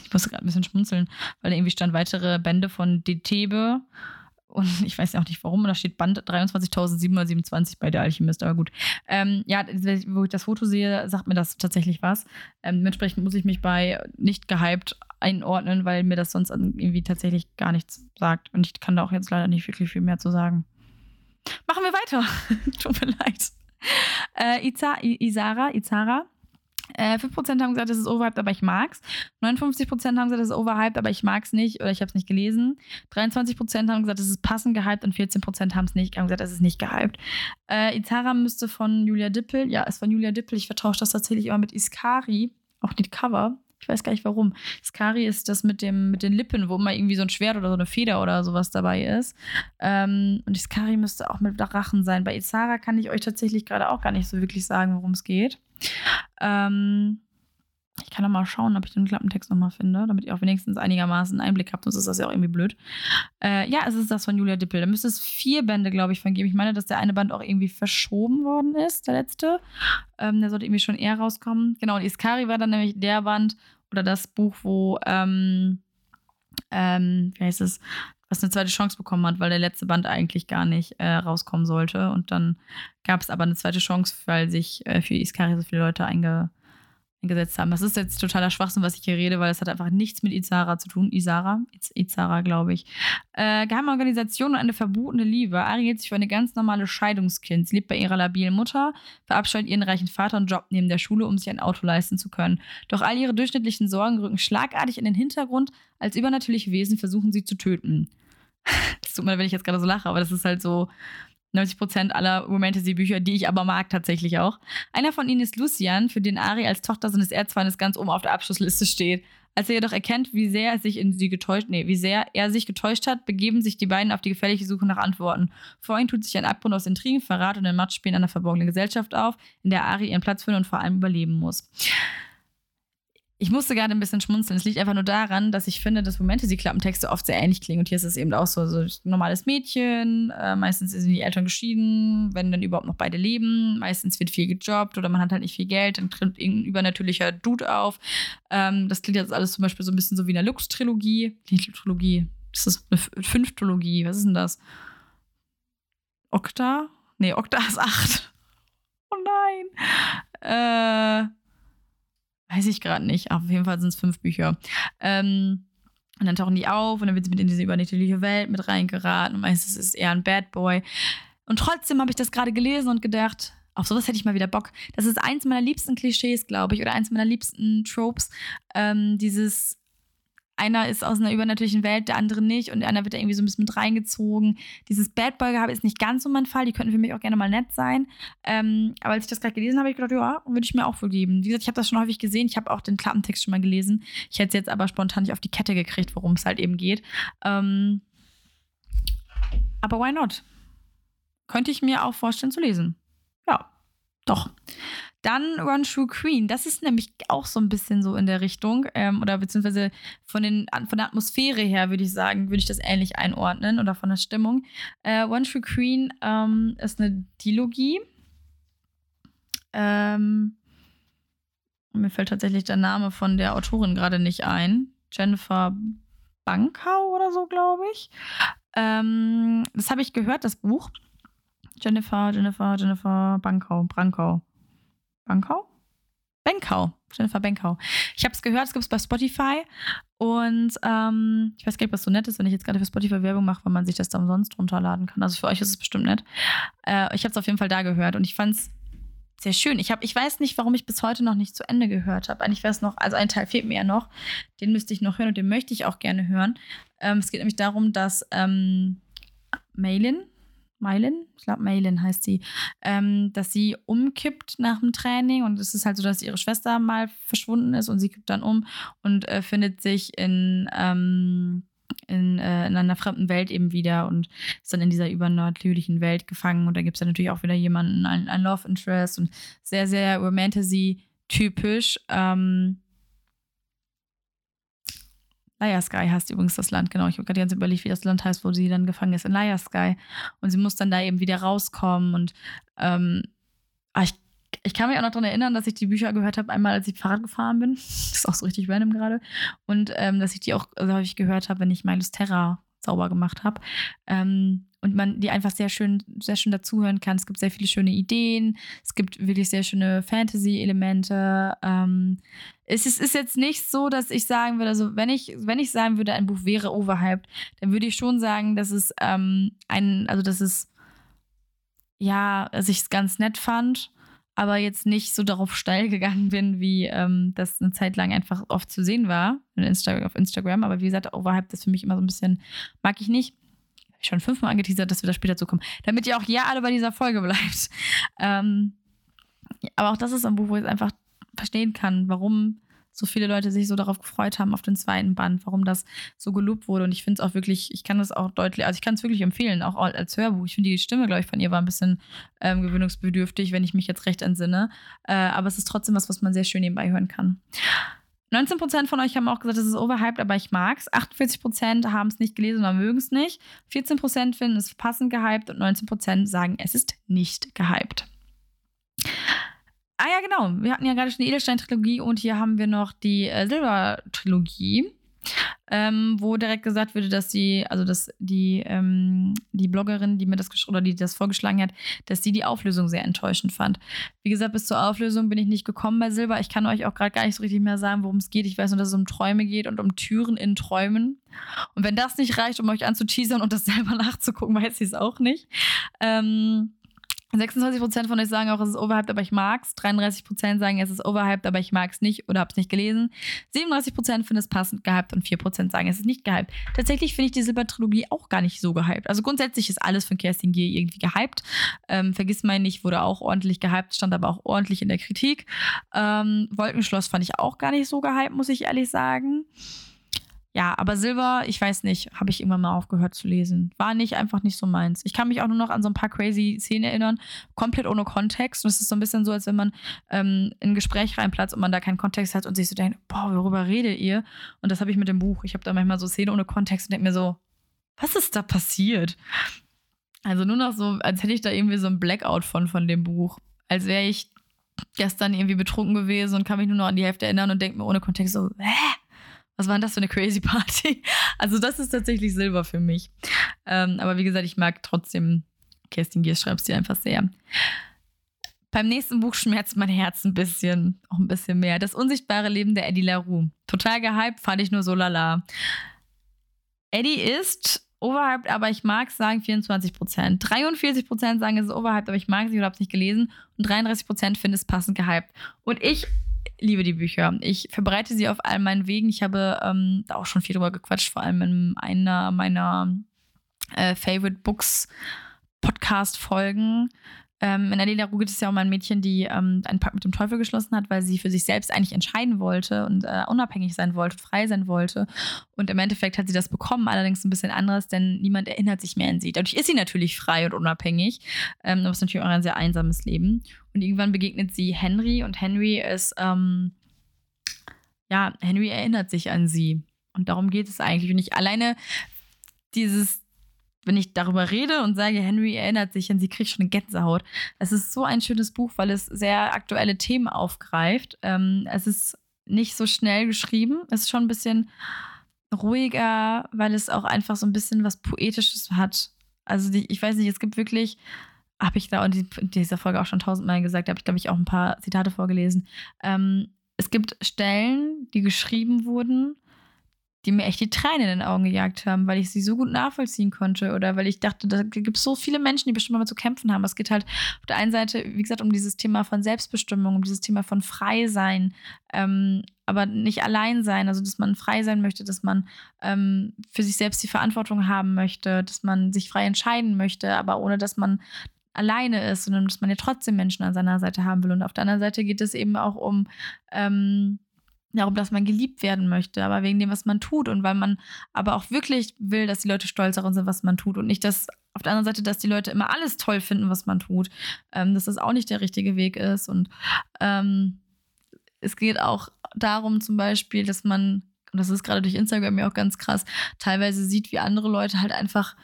ich muss gerade ein bisschen schmunzeln, weil da irgendwie stand weitere Bände von Detebe. Und ich weiß auch nicht warum, da steht Band 23.727 bei der Alchemist, aber gut. Ähm, ja, wo ich das Foto sehe, sagt mir das tatsächlich was. Ähm, dementsprechend muss ich mich bei nicht gehypt einordnen, weil mir das sonst irgendwie tatsächlich gar nichts sagt. Und ich kann da auch jetzt leider nicht wirklich viel mehr zu sagen. Machen wir weiter. Tut mir leid. Äh, Iza, Isara, Izara Äh, 5% haben gesagt, es ist overhyped, aber ich mag's. 59% haben gesagt, es ist overhyped, aber ich mag's nicht oder ich habe es nicht gelesen. 23% haben gesagt, es ist passend gehypt und 14% haben es nicht, haben gesagt, es ist nicht gehypt. Äh, Izara müsste von Julia Dippel, ja, ist von Julia Dippel. Ich vertausche das tatsächlich immer mit Iskari, auch die Cover. Ich weiß gar nicht warum. Iskari ist das mit, dem, mit den Lippen, wo immer irgendwie so ein Schwert oder so eine Feder oder sowas dabei ist. Ähm, und Iskari müsste auch mit Rachen sein. Bei Izara kann ich euch tatsächlich gerade auch gar nicht so wirklich sagen, worum es geht. Ähm, ich kann doch mal schauen, ob ich den Klappentext nochmal finde, damit ihr auch wenigstens einigermaßen einen Einblick habt, sonst ist das ja auch irgendwie blöd. Äh, ja, es ist das von Julia Dippel. Da müsste es vier Bände, glaube ich, von geben. Ich meine, dass der eine Band auch irgendwie verschoben worden ist, der letzte. Ähm, der sollte irgendwie schon eher rauskommen. Genau, und Iskari war dann nämlich der Band oder das Buch, wo, ähm, ähm, wie heißt es, was eine zweite Chance bekommen hat, weil der letzte Band eigentlich gar nicht äh, rauskommen sollte. Und dann gab es aber eine zweite Chance, weil sich äh, für Iskari so viele Leute einge eingesetzt haben. Das ist jetzt totaler Schwachsinn, was ich hier rede, weil es hat einfach nichts mit Izara zu tun. Izara, Izara, glaube ich. Äh, geheime Organisation und eine verbotene Liebe. Ari hält sich für eine ganz normale Scheidungskind. Sie lebt bei ihrer labilen Mutter, verabscheut ihren reichen Vater und jobbt neben der Schule, um sich ein Auto leisten zu können. Doch all ihre durchschnittlichen Sorgen rücken schlagartig in den Hintergrund. Als übernatürliche Wesen versuchen sie zu töten. Das tut mir, wenn ich jetzt gerade so lache, aber das ist halt so 90 Prozent aller Romantasy-Bücher, die ich aber mag tatsächlich auch. Einer von ihnen ist Lucian, für den Ari als Tochter seines Erzfeindes ganz oben auf der Abschlussliste steht. Als er jedoch erkennt, wie sehr er sich in sie getäuscht, nee, wie sehr er sich getäuscht hat, begeben sich die beiden auf die gefährliche Suche nach Antworten. Vor ihnen tut sich ein Abgrund aus Intrigen, Verrat und ein Matschspielen einer verborgenen Gesellschaft auf, in der Ari ihren Platz finden und vor allem überleben muss. Ich musste gerade ein bisschen schmunzeln. Es liegt einfach nur daran, dass ich finde, dass Fantasy-Klappentexte oft sehr ähnlich klingen. Und hier ist es eben auch so, so ein normales Mädchen. Äh, meistens sind die Eltern geschieden, wenn dann überhaupt noch beide leben. Meistens wird viel gejobbt oder man hat halt nicht viel Geld. Dann tritt irgendein übernatürlicher Dude auf. Ähm, das klingt jetzt alles zum Beispiel so ein bisschen so wie eine Lux-Trilogie. Die Trilogie. Das ist eine Fünf-Trilogie. Was ist denn das? Okta? Nee, Okta ist acht. Oh nein. Äh. Weiß ich gerade nicht. Auf jeden Fall sind es fünf Bücher. Ähm, und dann tauchen die auf und dann wird sie mit in diese übernatürliche Welt mit reingeraten. Und meistens ist es eher ein Bad Boy. Und trotzdem habe ich das gerade gelesen und gedacht, auf sowas hätte ich mal wieder Bock. Das ist eins meiner liebsten Klischees, glaube ich, oder eins meiner liebsten Tropes. Ähm, dieses einer ist aus einer übernatürlichen Welt, der andere nicht und andere wird da irgendwie so ein bisschen mit reingezogen. Dieses Bad Boy gehabt ist nicht ganz so mein Fall, die könnten für mich auch gerne mal nett sein. Ähm, aber als ich das gerade gelesen habe, habe ich gedacht, ja, würde ich mir auch wohl geben. Wie gesagt, ich habe das schon häufig gesehen, ich habe auch den Klappentext schon mal gelesen. Ich hätte es jetzt aber spontan nicht auf die Kette gekriegt, worum es halt eben geht. Ähm, aber why not? Könnte ich mir auch vorstellen zu lesen. Ja, doch. Dann Run True Queen. Das ist nämlich auch so ein bisschen so in der Richtung. Ähm, oder beziehungsweise von, den, von der Atmosphäre her würde ich sagen, würde ich das ähnlich einordnen oder von der Stimmung. Äh, One True Queen ähm, ist eine Dilogie. Ähm, mir fällt tatsächlich der Name von der Autorin gerade nicht ein. Jennifer Bankau oder so, glaube ich. Ähm, das habe ich gehört, das Buch. Jennifer, Jennifer, Jennifer Bankau, Brankau. Bankau? Benkau. Jennifer Benkau. Ich habe es gehört, es gibt es bei Spotify. Und ähm, ich weiß gar nicht, was so nett ist, wenn ich jetzt gerade für Spotify Werbung mache, weil man sich das da umsonst runterladen kann. Also für euch ist es bestimmt nett. Äh, ich habe es auf jeden Fall da gehört und ich fand es sehr schön. Ich, hab, ich weiß nicht, warum ich bis heute noch nicht zu Ende gehört habe. Eigentlich wäre es noch, also ein Teil fehlt mir ja noch. Den müsste ich noch hören und den möchte ich auch gerne hören. Ähm, es geht nämlich darum, dass ähm, Maylin, Meilin, ich glaube Meilin heißt sie, ähm, dass sie umkippt nach dem Training und es ist halt so, dass ihre Schwester mal verschwunden ist und sie kippt dann um und äh, findet sich in, ähm, in, äh, in, einer fremden Welt eben wieder und ist dann in dieser übernatürlichen Welt gefangen und da gibt es dann natürlich auch wieder jemanden, ein, ein Love Interest und sehr, sehr Romantasy-typisch. Ähm, Liar Sky heißt übrigens das Land, genau. Ich habe gerade ganz überlegt, wie das Land heißt, wo sie dann gefangen ist. In Liar Sky. Und sie muss dann da eben wieder rauskommen. Und ähm, ah, ich, ich kann mich auch noch daran erinnern, dass ich die Bücher gehört habe, einmal als ich Fahrrad gefahren bin. Das ist auch so richtig random gerade. Und ähm, dass ich die auch so häufig gehört habe, wenn ich Miles Terra sauber gemacht habe. Ähm, und man die einfach sehr schön, sehr schön dazuhören kann. Es gibt sehr viele schöne Ideen, es gibt wirklich sehr schöne Fantasy-Elemente. Ähm, es ist, ist, jetzt nicht so, dass ich sagen würde, also wenn ich, wenn ich sagen würde, ein Buch wäre overhyped, dann würde ich schon sagen, dass es ähm, ein, also dass es ja, dass ich es ganz nett fand, aber jetzt nicht so darauf steil gegangen bin, wie ähm, das eine Zeit lang einfach oft zu sehen war Insta auf Instagram. Aber wie gesagt, Overhype ist für mich immer so ein bisschen, mag ich nicht. Hab ich schon fünfmal angeteasert, dass wir da später zu kommen. Damit ihr auch ja alle bei dieser Folge bleibt. Ähm, aber auch das ist ein Buch, wo ich einfach verstehen kann, warum so viele Leute sich so darauf gefreut haben auf den zweiten Band, warum das so gelobt wurde. Und ich finde es auch wirklich, ich kann das auch deutlich, also ich kann es wirklich empfehlen, auch als Hörbuch. Ich finde die Stimme, glaube ich, von ihr war ein bisschen ähm, gewöhnungsbedürftig, wenn ich mich jetzt recht entsinne. Äh, aber es ist trotzdem was, was man sehr schön nebenbei hören kann. 19% von euch haben auch gesagt, es ist overhyped, aber ich mag es. 48% haben es nicht gelesen oder mögen es nicht. 14% finden es passend gehypt und 19% sagen, es ist nicht gehypt. Ah ja, genau. Wir hatten ja gerade schon die Edelstein-Trilogie und hier haben wir noch die äh, Silber-Trilogie. Ähm, wo direkt gesagt wurde, dass sie, also dass die, ähm, die Bloggerin, die mir das oder die das vorgeschlagen hat, dass sie die Auflösung sehr enttäuschend fand. Wie gesagt, bis zur Auflösung bin ich nicht gekommen bei Silber. Ich kann euch auch gerade gar nicht so richtig mehr sagen, worum es geht. Ich weiß nur, dass es um Träume geht und um Türen in Träumen. Und wenn das nicht reicht, um euch anzuteasern und das selber nachzugucken, weiß ich es auch nicht. Ähm, 26% von euch sagen auch, es ist overhyped, aber ich mag's. 33% sagen, es ist overhyped, aber ich mag's nicht oder hab's nicht gelesen. 37% finden es passend gehypt und 4% sagen, es ist nicht gehypt. Tatsächlich finde ich die Silbertrilogie auch gar nicht so gehypt. Also grundsätzlich ist alles von Kerstin Gier irgendwie gehypt. Ähm, vergiss mal nicht, wurde auch ordentlich gehypt, stand aber auch ordentlich in der Kritik. Ähm, Wolkenschloss fand ich auch gar nicht so gehypt, muss ich ehrlich sagen. Ja, aber Silber, ich weiß nicht, habe ich irgendwann mal aufgehört zu lesen. War nicht einfach nicht so meins. Ich kann mich auch nur noch an so ein paar crazy Szenen erinnern, komplett ohne Kontext. Und es ist so ein bisschen so, als wenn man ähm, in ein Gespräch reinplatzt und man da keinen Kontext hat und sich so denkt, boah, worüber redet ihr? Und das habe ich mit dem Buch. Ich habe da manchmal so Szenen ohne Kontext und denke mir so, was ist da passiert? Also nur noch so, als hätte ich da irgendwie so ein Blackout von, von dem Buch. Als wäre ich gestern irgendwie betrunken gewesen und kann mich nur noch an die Hälfte erinnern und denke mir ohne Kontext so, hä? Was war denn das für eine crazy Party? Also, das ist tatsächlich Silber für mich. Ähm, aber wie gesagt, ich mag trotzdem Kerstin Giers Schreibstil einfach sehr. Beim nächsten Buch schmerzt mein Herz ein bisschen, auch ein bisschen mehr. Das unsichtbare Leben der Eddie LaRue. Total gehypt, fand ich nur so lala. Eddie ist overhyped, aber ich mag sagen 24% 43% sagen, es ist overhyped, aber ich mag sie oder habe es nicht gelesen. Und 33% finden es passend gehypt. Und ich liebe die Bücher. Ich verbreite sie auf all meinen Wegen. Ich habe ähm, da auch schon viel drüber gequatscht, vor allem in einer meiner äh, Favorite Books Podcast-Folgen. Ähm, in Adela Ruge ist ja auch mal ein Mädchen, die ähm, einen Pakt mit dem Teufel geschlossen hat, weil sie für sich selbst eigentlich entscheiden wollte und äh, unabhängig sein wollte, frei sein wollte. Und im Endeffekt hat sie das bekommen, allerdings ein bisschen anderes, denn niemand erinnert sich mehr an sie. Dadurch ist sie natürlich frei und unabhängig, ähm, aber es ist natürlich auch ein sehr einsames Leben. Und irgendwann begegnet sie Henry und Henry ist, ähm, ja, Henry erinnert sich an sie. Und darum geht es eigentlich. Und ich alleine dieses wenn ich darüber rede und sage, Henry erinnert sich an sie, kriegt schon eine Gänsehaut. Es ist so ein schönes Buch, weil es sehr aktuelle Themen aufgreift. Ähm, es ist nicht so schnell geschrieben. Es ist schon ein bisschen ruhiger, weil es auch einfach so ein bisschen was Poetisches hat. Also die, ich weiß nicht, es gibt wirklich, habe ich da in dieser Folge auch schon tausendmal gesagt, habe ich, glaube ich, auch ein paar Zitate vorgelesen. Ähm, es gibt Stellen, die geschrieben wurden, die mir echt die Tränen in den Augen gejagt haben, weil ich sie so gut nachvollziehen konnte oder weil ich dachte, da gibt es so viele Menschen, die bestimmt mal zu kämpfen haben. Es geht halt auf der einen Seite, wie gesagt, um dieses Thema von Selbstbestimmung, um dieses Thema von frei sein, ähm, aber nicht allein sein, also dass man frei sein möchte, dass man ähm, für sich selbst die Verantwortung haben möchte, dass man sich frei entscheiden möchte, aber ohne dass man alleine ist, sondern dass man ja trotzdem Menschen an seiner Seite haben will. Und auf der anderen Seite geht es eben auch um ähm, darum, dass man geliebt werden möchte, aber wegen dem, was man tut und weil man aber auch wirklich will, dass die Leute stolz darauf sind, was man tut und nicht, dass auf der anderen Seite, dass die Leute immer alles toll finden, was man tut, ähm, dass das auch nicht der richtige Weg ist und ähm, es geht auch darum zum Beispiel, dass man, und das ist gerade durch Instagram ja auch ganz krass, teilweise sieht, wie andere Leute halt einfach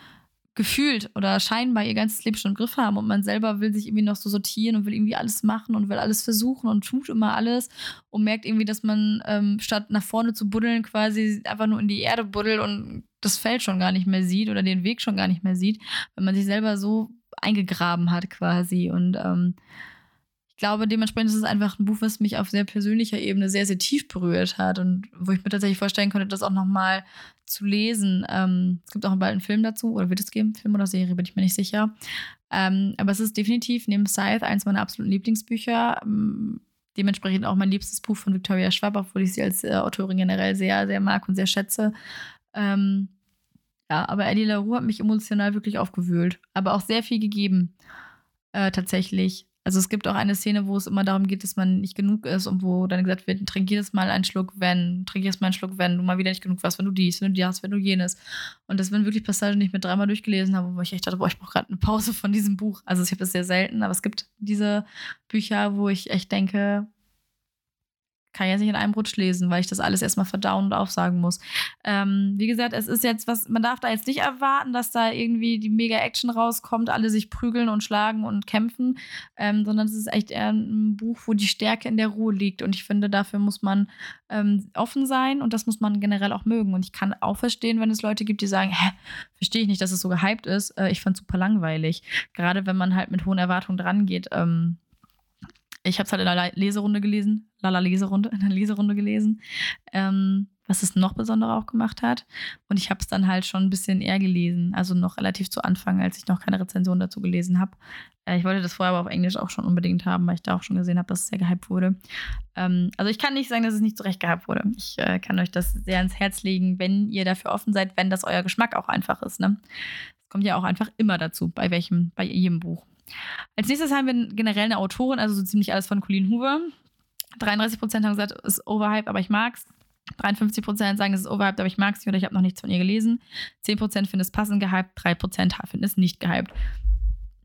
gefühlt oder scheinbar ihr ganzes Leben schon im Griff haben und man selber will sich irgendwie noch so sortieren und will irgendwie alles machen und will alles versuchen und tut immer alles und merkt irgendwie, dass man ähm, statt nach vorne zu buddeln quasi einfach nur in die Erde buddelt und das Feld schon gar nicht mehr sieht oder den Weg schon gar nicht mehr sieht, wenn man sich selber so eingegraben hat quasi. Und ähm, ich glaube, dementsprechend ist es einfach ein Buch, was mich auf sehr persönlicher Ebene sehr, sehr tief berührt hat und wo ich mir tatsächlich vorstellen könnte, das auch nochmal zu lesen. Ähm, es gibt auch bald einen Film dazu, oder wird es geben, Film oder Serie, bin ich mir nicht sicher. Ähm, aber es ist definitiv neben Scythe eins meiner absoluten Lieblingsbücher. Ähm, dementsprechend auch mein liebstes Buch von Victoria Schwab, obwohl ich sie als äh, Autorin generell sehr, sehr mag und sehr schätze. Ähm, ja, aber Eddie LaRue hat mich emotional wirklich aufgewühlt, aber auch sehr viel gegeben, äh, tatsächlich. Also es gibt auch eine Szene, wo es immer darum geht, dass man nicht genug ist und wo dann gesagt wird, trink jedes Mal einen Schluck, wenn, trink jedes Mal einen Schluck, wenn du mal wieder nicht genug warst, wenn du dies, wenn du hast, wenn du jenes. Und das waren wirklich Passagen, die ich mir dreimal durchgelesen habe, wo ich echt dachte, boah, ich brauche gerade eine Pause von diesem Buch. Also ich habe das sehr selten, aber es gibt diese Bücher, wo ich echt denke, kann ich jetzt nicht in einem Rutsch lesen, weil ich das alles erstmal verdauen und aufsagen muss. Ähm, wie gesagt, es ist jetzt was, man darf da jetzt nicht erwarten, dass da irgendwie die Mega-Action rauskommt, alle sich prügeln und schlagen und kämpfen, ähm, sondern es ist echt eher ein Buch, wo die Stärke in der Ruhe liegt. Und ich finde, dafür muss man ähm, offen sein und das muss man generell auch mögen. Und ich kann auch verstehen, wenn es Leute gibt, die sagen, hä, verstehe ich nicht, dass es so gehypt ist. Äh, ich fand es super langweilig. Gerade wenn man halt mit hohen Erwartungen dran geht. Ähm, ich habe es halt in einer Leserunde gelesen, Lala Leserunde, in einer Leserunde gelesen, ähm, was es noch besonderer auch gemacht hat. Und ich habe es dann halt schon ein bisschen eher gelesen, also noch relativ zu Anfang, als ich noch keine Rezension dazu gelesen habe. Äh, ich wollte das vorher aber auf Englisch auch schon unbedingt haben, weil ich da auch schon gesehen habe, dass es sehr gehypt wurde. Ähm, also ich kann nicht sagen, dass es nicht zurecht gehypt wurde. Ich äh, kann euch das sehr ans Herz legen, wenn ihr dafür offen seid, wenn das euer Geschmack auch einfach ist. Ne? Das kommt ja auch einfach immer dazu, bei welchem, bei jedem Buch. Als nächstes haben wir generell eine Autorin, also so ziemlich alles von Colleen Hoover. 33% haben gesagt, es ist overhyped, aber ich mag's. 53% sagen, es ist overhyped, aber ich mag's nicht oder ich habe noch nichts von ihr gelesen. 10% finden es passend gehypt, 3% finden es nicht gehypt.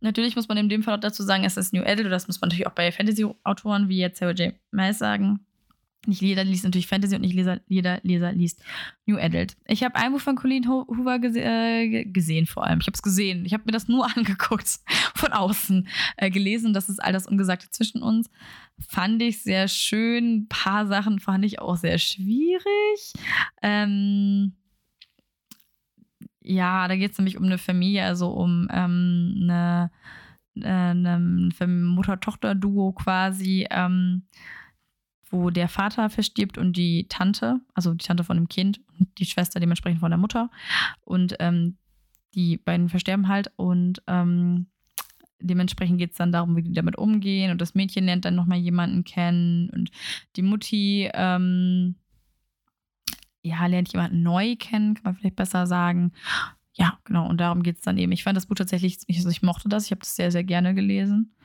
Natürlich muss man in dem Fall auch dazu sagen, es ist New Adult, das muss man natürlich auch bei Fantasy-Autoren wie jetzt Sarah J. Maas sagen. Nicht jeder liest natürlich Fantasy und nicht jeder, jeder Leser liest New Adult. Ich habe ein Buch von Colleen Hoover gese äh, gesehen, vor allem. Ich habe es gesehen. Ich habe mir das nur angeguckt, von außen äh, gelesen. Das ist all das Ungesagte zwischen uns. Fand ich sehr schön. Ein paar Sachen fand ich auch sehr schwierig. Ähm, ja, da geht es nämlich um eine Familie, also um ähm, eine, eine Mutter-Tochter-Duo quasi. Ähm, wo der Vater verstirbt und die Tante, also die Tante von dem Kind und die Schwester dementsprechend von der Mutter. Und ähm, die beiden versterben halt und ähm, dementsprechend geht es dann darum, wie die damit umgehen. Und das Mädchen lernt dann nochmal jemanden kennen und die Mutti, ähm, ja, lernt jemanden neu kennen, kann man vielleicht besser sagen. Ja, genau, und darum geht es dann eben. Ich fand das Buch tatsächlich, also ich mochte das, ich habe das sehr, sehr gerne gelesen.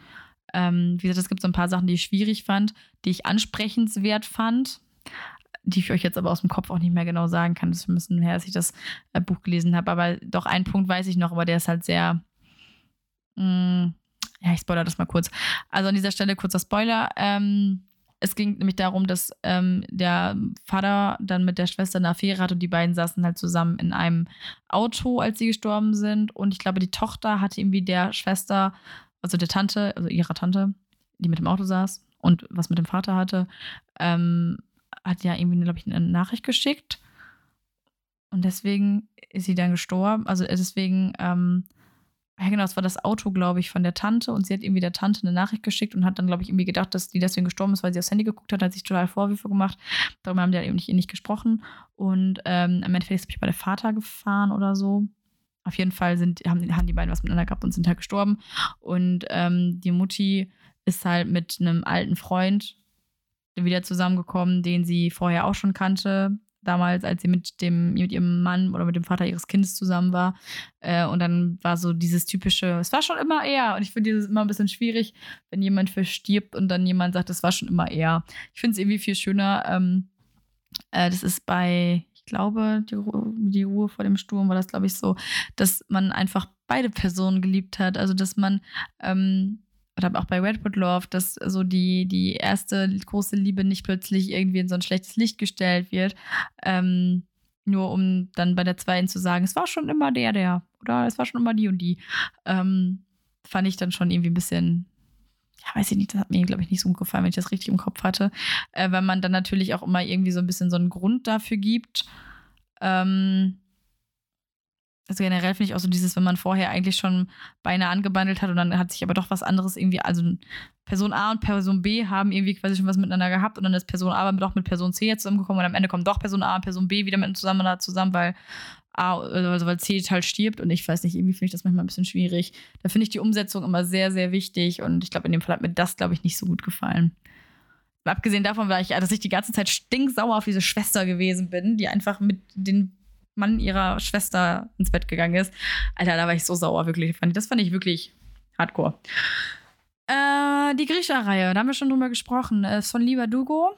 Ähm, wie gesagt, es gibt so ein paar Sachen, die ich schwierig fand, die ich ansprechenswert fand, die ich euch jetzt aber aus dem Kopf auch nicht mehr genau sagen kann. Das ist ein bisschen her, dass ich das äh, Buch gelesen habe. Aber doch einen Punkt weiß ich noch, aber der ist halt sehr. Mh, mm, ja, ich spoilere das mal kurz. Also an dieser Stelle kurzer Spoiler. Ähm, es ging nämlich darum, dass ähm, der Vater dann mit der Schwester eine Affäre hat und die beiden saßen halt zusammen in einem Auto, als sie gestorben sind. Und ich glaube, die Tochter hatte irgendwie der Schwester also der Tante, also ihrer Tante, die mit dem Auto saß und was mit dem Vater hatte, ähm, hat ja irgendwie, glaube ich, eine Nachricht geschickt. Und deswegen ist sie dann gestorben. Also deswegen, ähm, ja genau, es war das Auto, glaube ich, von der Tante und sie hat irgendwie der Tante eine Nachricht geschickt und hat dann, glaube ich, irgendwie gedacht, dass die deswegen gestorben ist, weil sie aufs Handy geguckt hat, hat sich total Vorwürfe gemacht. Darüber haben die halt eben nicht, nicht gesprochen. Und ähm, im Endeffekt ist mich bei der Vater gefahren oder so. Auf jeden Fall sind, haben, haben die beiden was miteinander gehabt und sind halt gestorben. Und ähm, die Mutti ist halt mit einem alten Freund wieder zusammengekommen, den sie vorher auch schon kannte. Damals, als sie mit dem, mit ihrem Mann oder mit dem Vater ihres Kindes zusammen war. Äh, und dann war so dieses typische, es war schon immer er. Und ich finde dieses immer ein bisschen schwierig, wenn jemand verstirbt und dann jemand sagt, es war schon immer er. Ich finde es irgendwie viel schöner. Ähm, äh, das ist bei, ich glaube, die, Ru die Ruhe vor dem Sturm war das, glaube ich, so, dass man einfach beide Personen geliebt hat. Also, dass man, ähm, oder auch bei Redwood Love, dass so die, die erste große Liebe nicht plötzlich irgendwie in so ein schlechtes Licht gestellt wird. Ähm, nur um dann bei der zweiten zu sagen, es war schon immer der, der, oder es war schon immer die und die. Ähm, fand ich dann schon irgendwie ein bisschen ja, weiß ich nicht, das hat mir, glaube ich, nicht so gut gefallen, wenn ich das richtig im Kopf hatte. Äh, weil man dann natürlich auch immer irgendwie so ein bisschen so einen Grund dafür gibt. Ähm, also generell finde ich auch so dieses, wenn man vorher eigentlich schon beinahe angebandelt hat und dann hat sich aber doch was anderes irgendwie, also Person A und Person B haben irgendwie quasi schon was miteinander gehabt und dann ist Person A aber doch mit Person C jetzt zusammengekommen und am Ende kommen doch Person A und Person B wieder mit zusammen, zusammen weil A, also weil C halt stirbt und ich weiß nicht, irgendwie finde ich das manchmal ein bisschen schwierig. Da finde ich die Umsetzung immer sehr, sehr wichtig und ich glaube, in dem Fall hat mir das, glaube ich, nicht so gut gefallen. Abgesehen davon war ich, dass ich die ganze Zeit stinksauer auf diese Schwester gewesen bin, die einfach mit den Mann ihrer Schwester ins Bett gegangen ist. Alter, da war ich so sauer, wirklich. Das fand ich wirklich hardcore. Äh, die Grisha-Reihe, da haben wir schon drüber gesprochen. Ist von Lieber Dugo.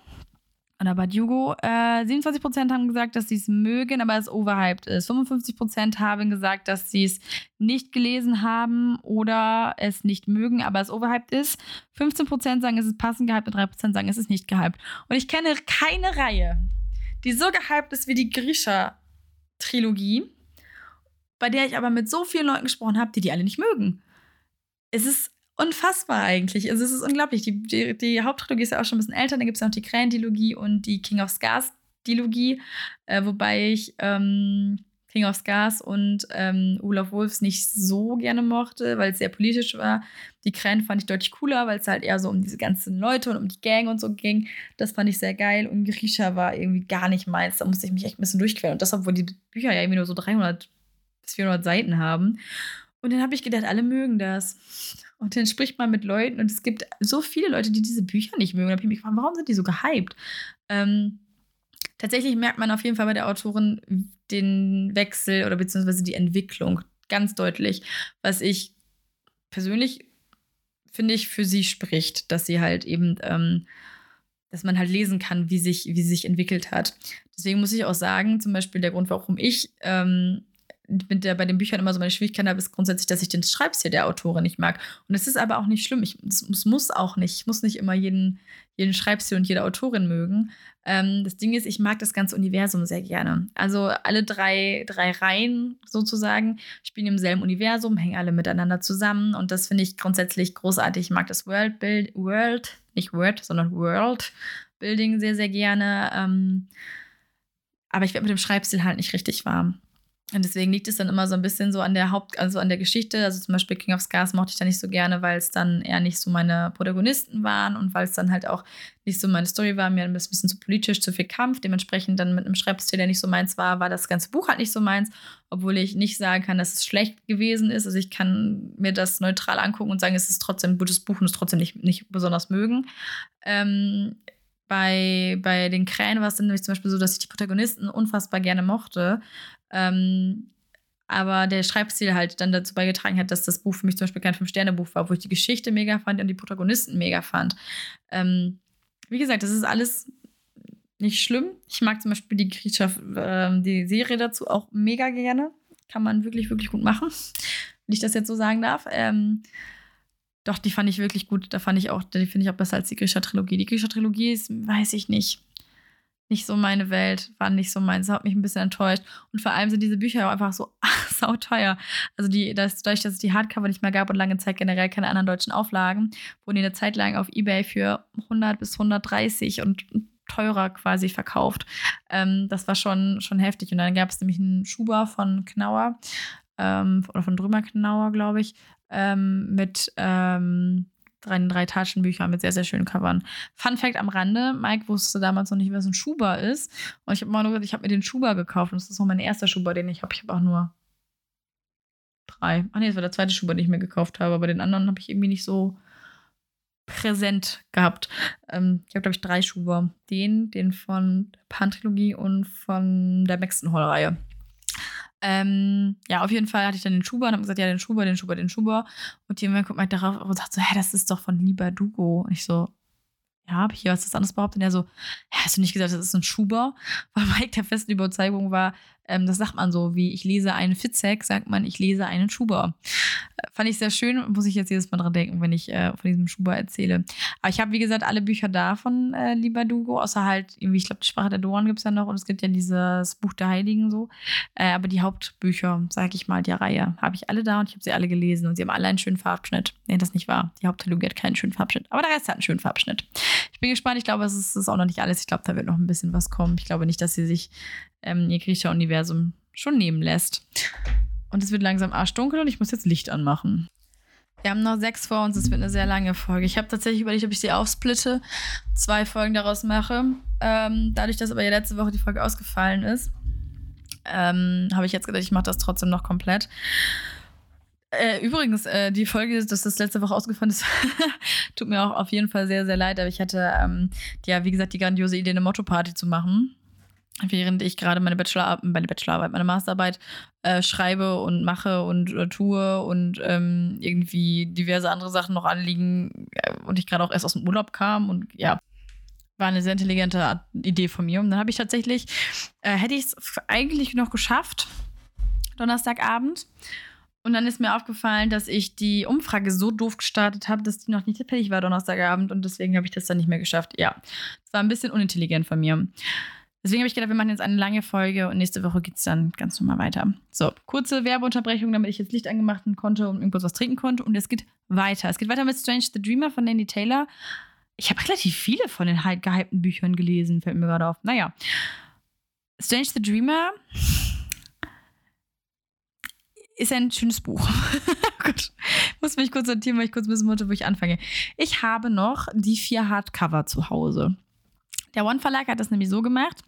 Oder Badjugo. Äh, 27% haben gesagt, dass sie es mögen, aber es overhyped ist. 55% haben gesagt, dass sie es nicht gelesen haben oder es nicht mögen, aber es overhyped ist. 15% sagen, es ist passend gehypt und 3% sagen, es ist nicht gehypt. Und ich kenne keine Reihe, die so gehypt ist wie die Grisha Trilogie, bei der ich aber mit so vielen Leuten gesprochen habe, die die alle nicht mögen. Es ist unfassbar eigentlich. Also es ist unglaublich. Die, die, die Haupttrilogie ist ja auch schon ein bisschen älter. Dann gibt es noch die Krähen-Dilogie und die King of Scars-Dilogie, äh, wobei ich ähm, King of Scars und ähm, Olaf Wolfs nicht so gerne mochte, weil es sehr politisch war. Die Krähen fand ich deutlich cooler, weil es halt eher so um diese ganzen Leute und um die Gang und so ging. Das fand ich sehr geil. Und Grisha war irgendwie gar nicht meins. Da musste ich mich echt ein bisschen durchqueren. Und das, obwohl die Bücher ja irgendwie nur so 300 bis 400 Seiten haben. Und dann habe ich gedacht, alle mögen das. Und dann spricht man mit Leuten und es gibt so viele Leute, die diese Bücher nicht mögen. Da habe ich mich gefragt, warum sind die so gehypt? Ähm, tatsächlich merkt man auf jeden Fall bei der Autorin den Wechsel oder beziehungsweise die Entwicklung ganz deutlich, was ich persönlich finde ich für sie spricht, dass sie halt eben, ähm, dass man halt lesen kann, wie sich, wie sie sich entwickelt hat. Deswegen muss ich auch sagen, zum Beispiel der Grund, warum ich ähm, mit der, bei den Büchern immer so meine Schwierigkeit habe, ist grundsätzlich, dass ich den Schreibstil der Autorin nicht mag. Und es ist aber auch nicht schlimm. Ich, es muss auch nicht. Ich muss nicht immer jeden, jeden Schreibstil und jede Autorin mögen. Ähm, das Ding ist, ich mag das ganze Universum sehr gerne. Also alle drei, drei Reihen sozusagen spielen im selben Universum, hängen alle miteinander zusammen. Und das finde ich grundsätzlich großartig. Ich mag das World Build, World, nicht Word, sondern World Building sehr, sehr gerne. Ähm, aber ich werde mit dem Schreibstil halt nicht richtig warm. Und deswegen liegt es dann immer so ein bisschen so an der Haupt-, also an der Geschichte. Also zum Beispiel King of Scars mochte ich da nicht so gerne, weil es dann eher nicht so meine Protagonisten waren und weil es dann halt auch nicht so meine Story war, mir ein bisschen zu politisch, zu viel Kampf. Dementsprechend dann mit einem Schreibstil, der nicht so meins war, war das ganze Buch halt nicht so meins, obwohl ich nicht sagen kann, dass es schlecht gewesen ist. Also ich kann mir das neutral angucken und sagen, es ist trotzdem ein gutes Buch und es trotzdem nicht, nicht besonders mögen. Ähm, bei, bei den Krähen war es dann nämlich zum Beispiel so, dass ich die Protagonisten unfassbar gerne mochte. Ähm, aber der Schreibstil halt dann dazu beigetragen hat, dass das Buch für mich zum Beispiel kein Fünf-Sterne-Buch war, wo ich die Geschichte mega fand und die Protagonisten mega fand. Ähm, wie gesagt, das ist alles nicht schlimm. Ich mag zum Beispiel die äh, die Serie dazu auch mega gerne. Kann man wirklich, wirklich gut machen, wenn ich das jetzt so sagen darf. Ähm, doch, die fand ich wirklich gut. Da fand ich auch, die finde ich auch besser als die Grisha-Trilogie. Die Grisha-Trilogie ist, weiß ich nicht nicht so meine Welt, war nicht so meins, hat mich ein bisschen enttäuscht. Und vor allem sind diese Bücher auch einfach so sauteuer. Also die, das, dadurch, dass es die Hardcover nicht mehr gab und lange Zeit generell keine anderen deutschen Auflagen, wurden die eine Zeit lang auf Ebay für 100 bis 130 und teurer quasi verkauft. Ähm, das war schon, schon heftig. Und dann gab es nämlich einen Schuber von Knauer ähm, oder von Drümer Knauer, glaube ich, ähm, mit ähm, drei, drei Taschenbücher mit sehr, sehr schönen Covern. Fun Fact am Rande: Mike wusste damals noch nicht, was ein Schuber ist. Und ich habe mal nur gesagt, ich habe mir den Schuber gekauft. Und das ist auch mein erster Schuber, den ich habe. Ich habe auch nur drei. Ach nee, das war der zweite Schuber, den ich mir gekauft habe. Aber den anderen habe ich irgendwie nicht so präsent gehabt. Ähm, ich habe, glaube ich, drei Schuber. Den, den von der Pan-Trilogie und von der Maxton Hall-Reihe. Ähm, ja, auf jeden Fall hatte ich dann den Schuber und habe gesagt, ja, den Schuber, den Schuber, den Schuber. Und jemand guckt mal darauf und sagt so, hä, das ist doch von Lieber Dugo. Und ich so, ja, habe ich hier was anderes behauptet? Und er so, ja, hast du nicht gesagt, das ist ein Schuber? Weil Mike der festen Überzeugung war, ähm, das sagt man so, wie ich lese einen Fitzek, sagt man, ich lese einen Schuber. Äh, fand ich sehr schön, muss ich jetzt jedes Mal dran denken, wenn ich äh, von diesem Schuber erzähle. Aber ich habe, wie gesagt, alle Bücher da von äh, Lieber Dugo, außer halt, irgendwie, ich glaube, die Sprache der Doran gibt es ja noch und es gibt ja dieses Buch der Heiligen so. Äh, aber die Hauptbücher, sage ich mal, die Reihe, habe ich alle da und ich habe sie alle gelesen und sie haben alle einen schönen Farbschnitt. Nee, das nicht wahr. Die Haupttrilogie hat keinen schönen Farbschnitt, aber der Rest hat einen schönen Farbschnitt. Ich bin gespannt, ich glaube, es ist, ist auch noch nicht alles. Ich glaube, da wird noch ein bisschen was kommen. Ich glaube nicht, dass sie sich ähm, ihr Griecher-Universum schon nehmen lässt. Und es wird langsam arschdunkel und ich muss jetzt Licht anmachen. Wir haben noch sechs vor uns, es wird eine sehr lange Folge. Ich habe tatsächlich überlegt, ob ich sie aufsplitte, zwei Folgen daraus mache. Ähm, dadurch, dass aber ja letzte Woche die Folge ausgefallen ist, ähm, habe ich jetzt gedacht, ich mache das trotzdem noch komplett. Äh, übrigens, äh, die Folge, dass das letzte Woche ausgefallen ist, tut mir auch auf jeden Fall sehr, sehr leid. Aber ich hatte ähm, ja, wie gesagt, die grandiose Idee, eine Motto-Party zu machen. Während ich gerade meine Bachelorarbeit, meine Bachelorarbeit, meine Masterarbeit äh, schreibe und mache und äh, tue und ähm, irgendwie diverse andere Sachen noch anliegen äh, und ich gerade auch erst aus dem Urlaub kam und ja, war eine sehr intelligente Idee von mir. Und dann habe ich tatsächlich, äh, hätte ich es eigentlich noch geschafft, Donnerstagabend. Und dann ist mir aufgefallen, dass ich die Umfrage so doof gestartet habe, dass die noch nicht fertig war Donnerstagabend und deswegen habe ich das dann nicht mehr geschafft. Ja, es war ein bisschen unintelligent von mir. Deswegen habe ich gedacht, wir machen jetzt eine lange Folge und nächste Woche geht es dann ganz normal weiter. So, kurze Werbeunterbrechung, damit ich jetzt Licht angemacht konnte und irgendwas was trinken konnte. Und es geht weiter. Es geht weiter mit Strange the Dreamer von Landy Taylor. Ich habe relativ viele von den gehypten Büchern gelesen, fällt mir gerade auf. Naja. Strange the Dreamer ist ein schönes Buch. Gut. Muss mich kurz sortieren, weil ich kurz wissen wollte, wo ich anfange. Ich habe noch die vier Hardcover zu Hause. Der One Verlag hat das nämlich so gemacht.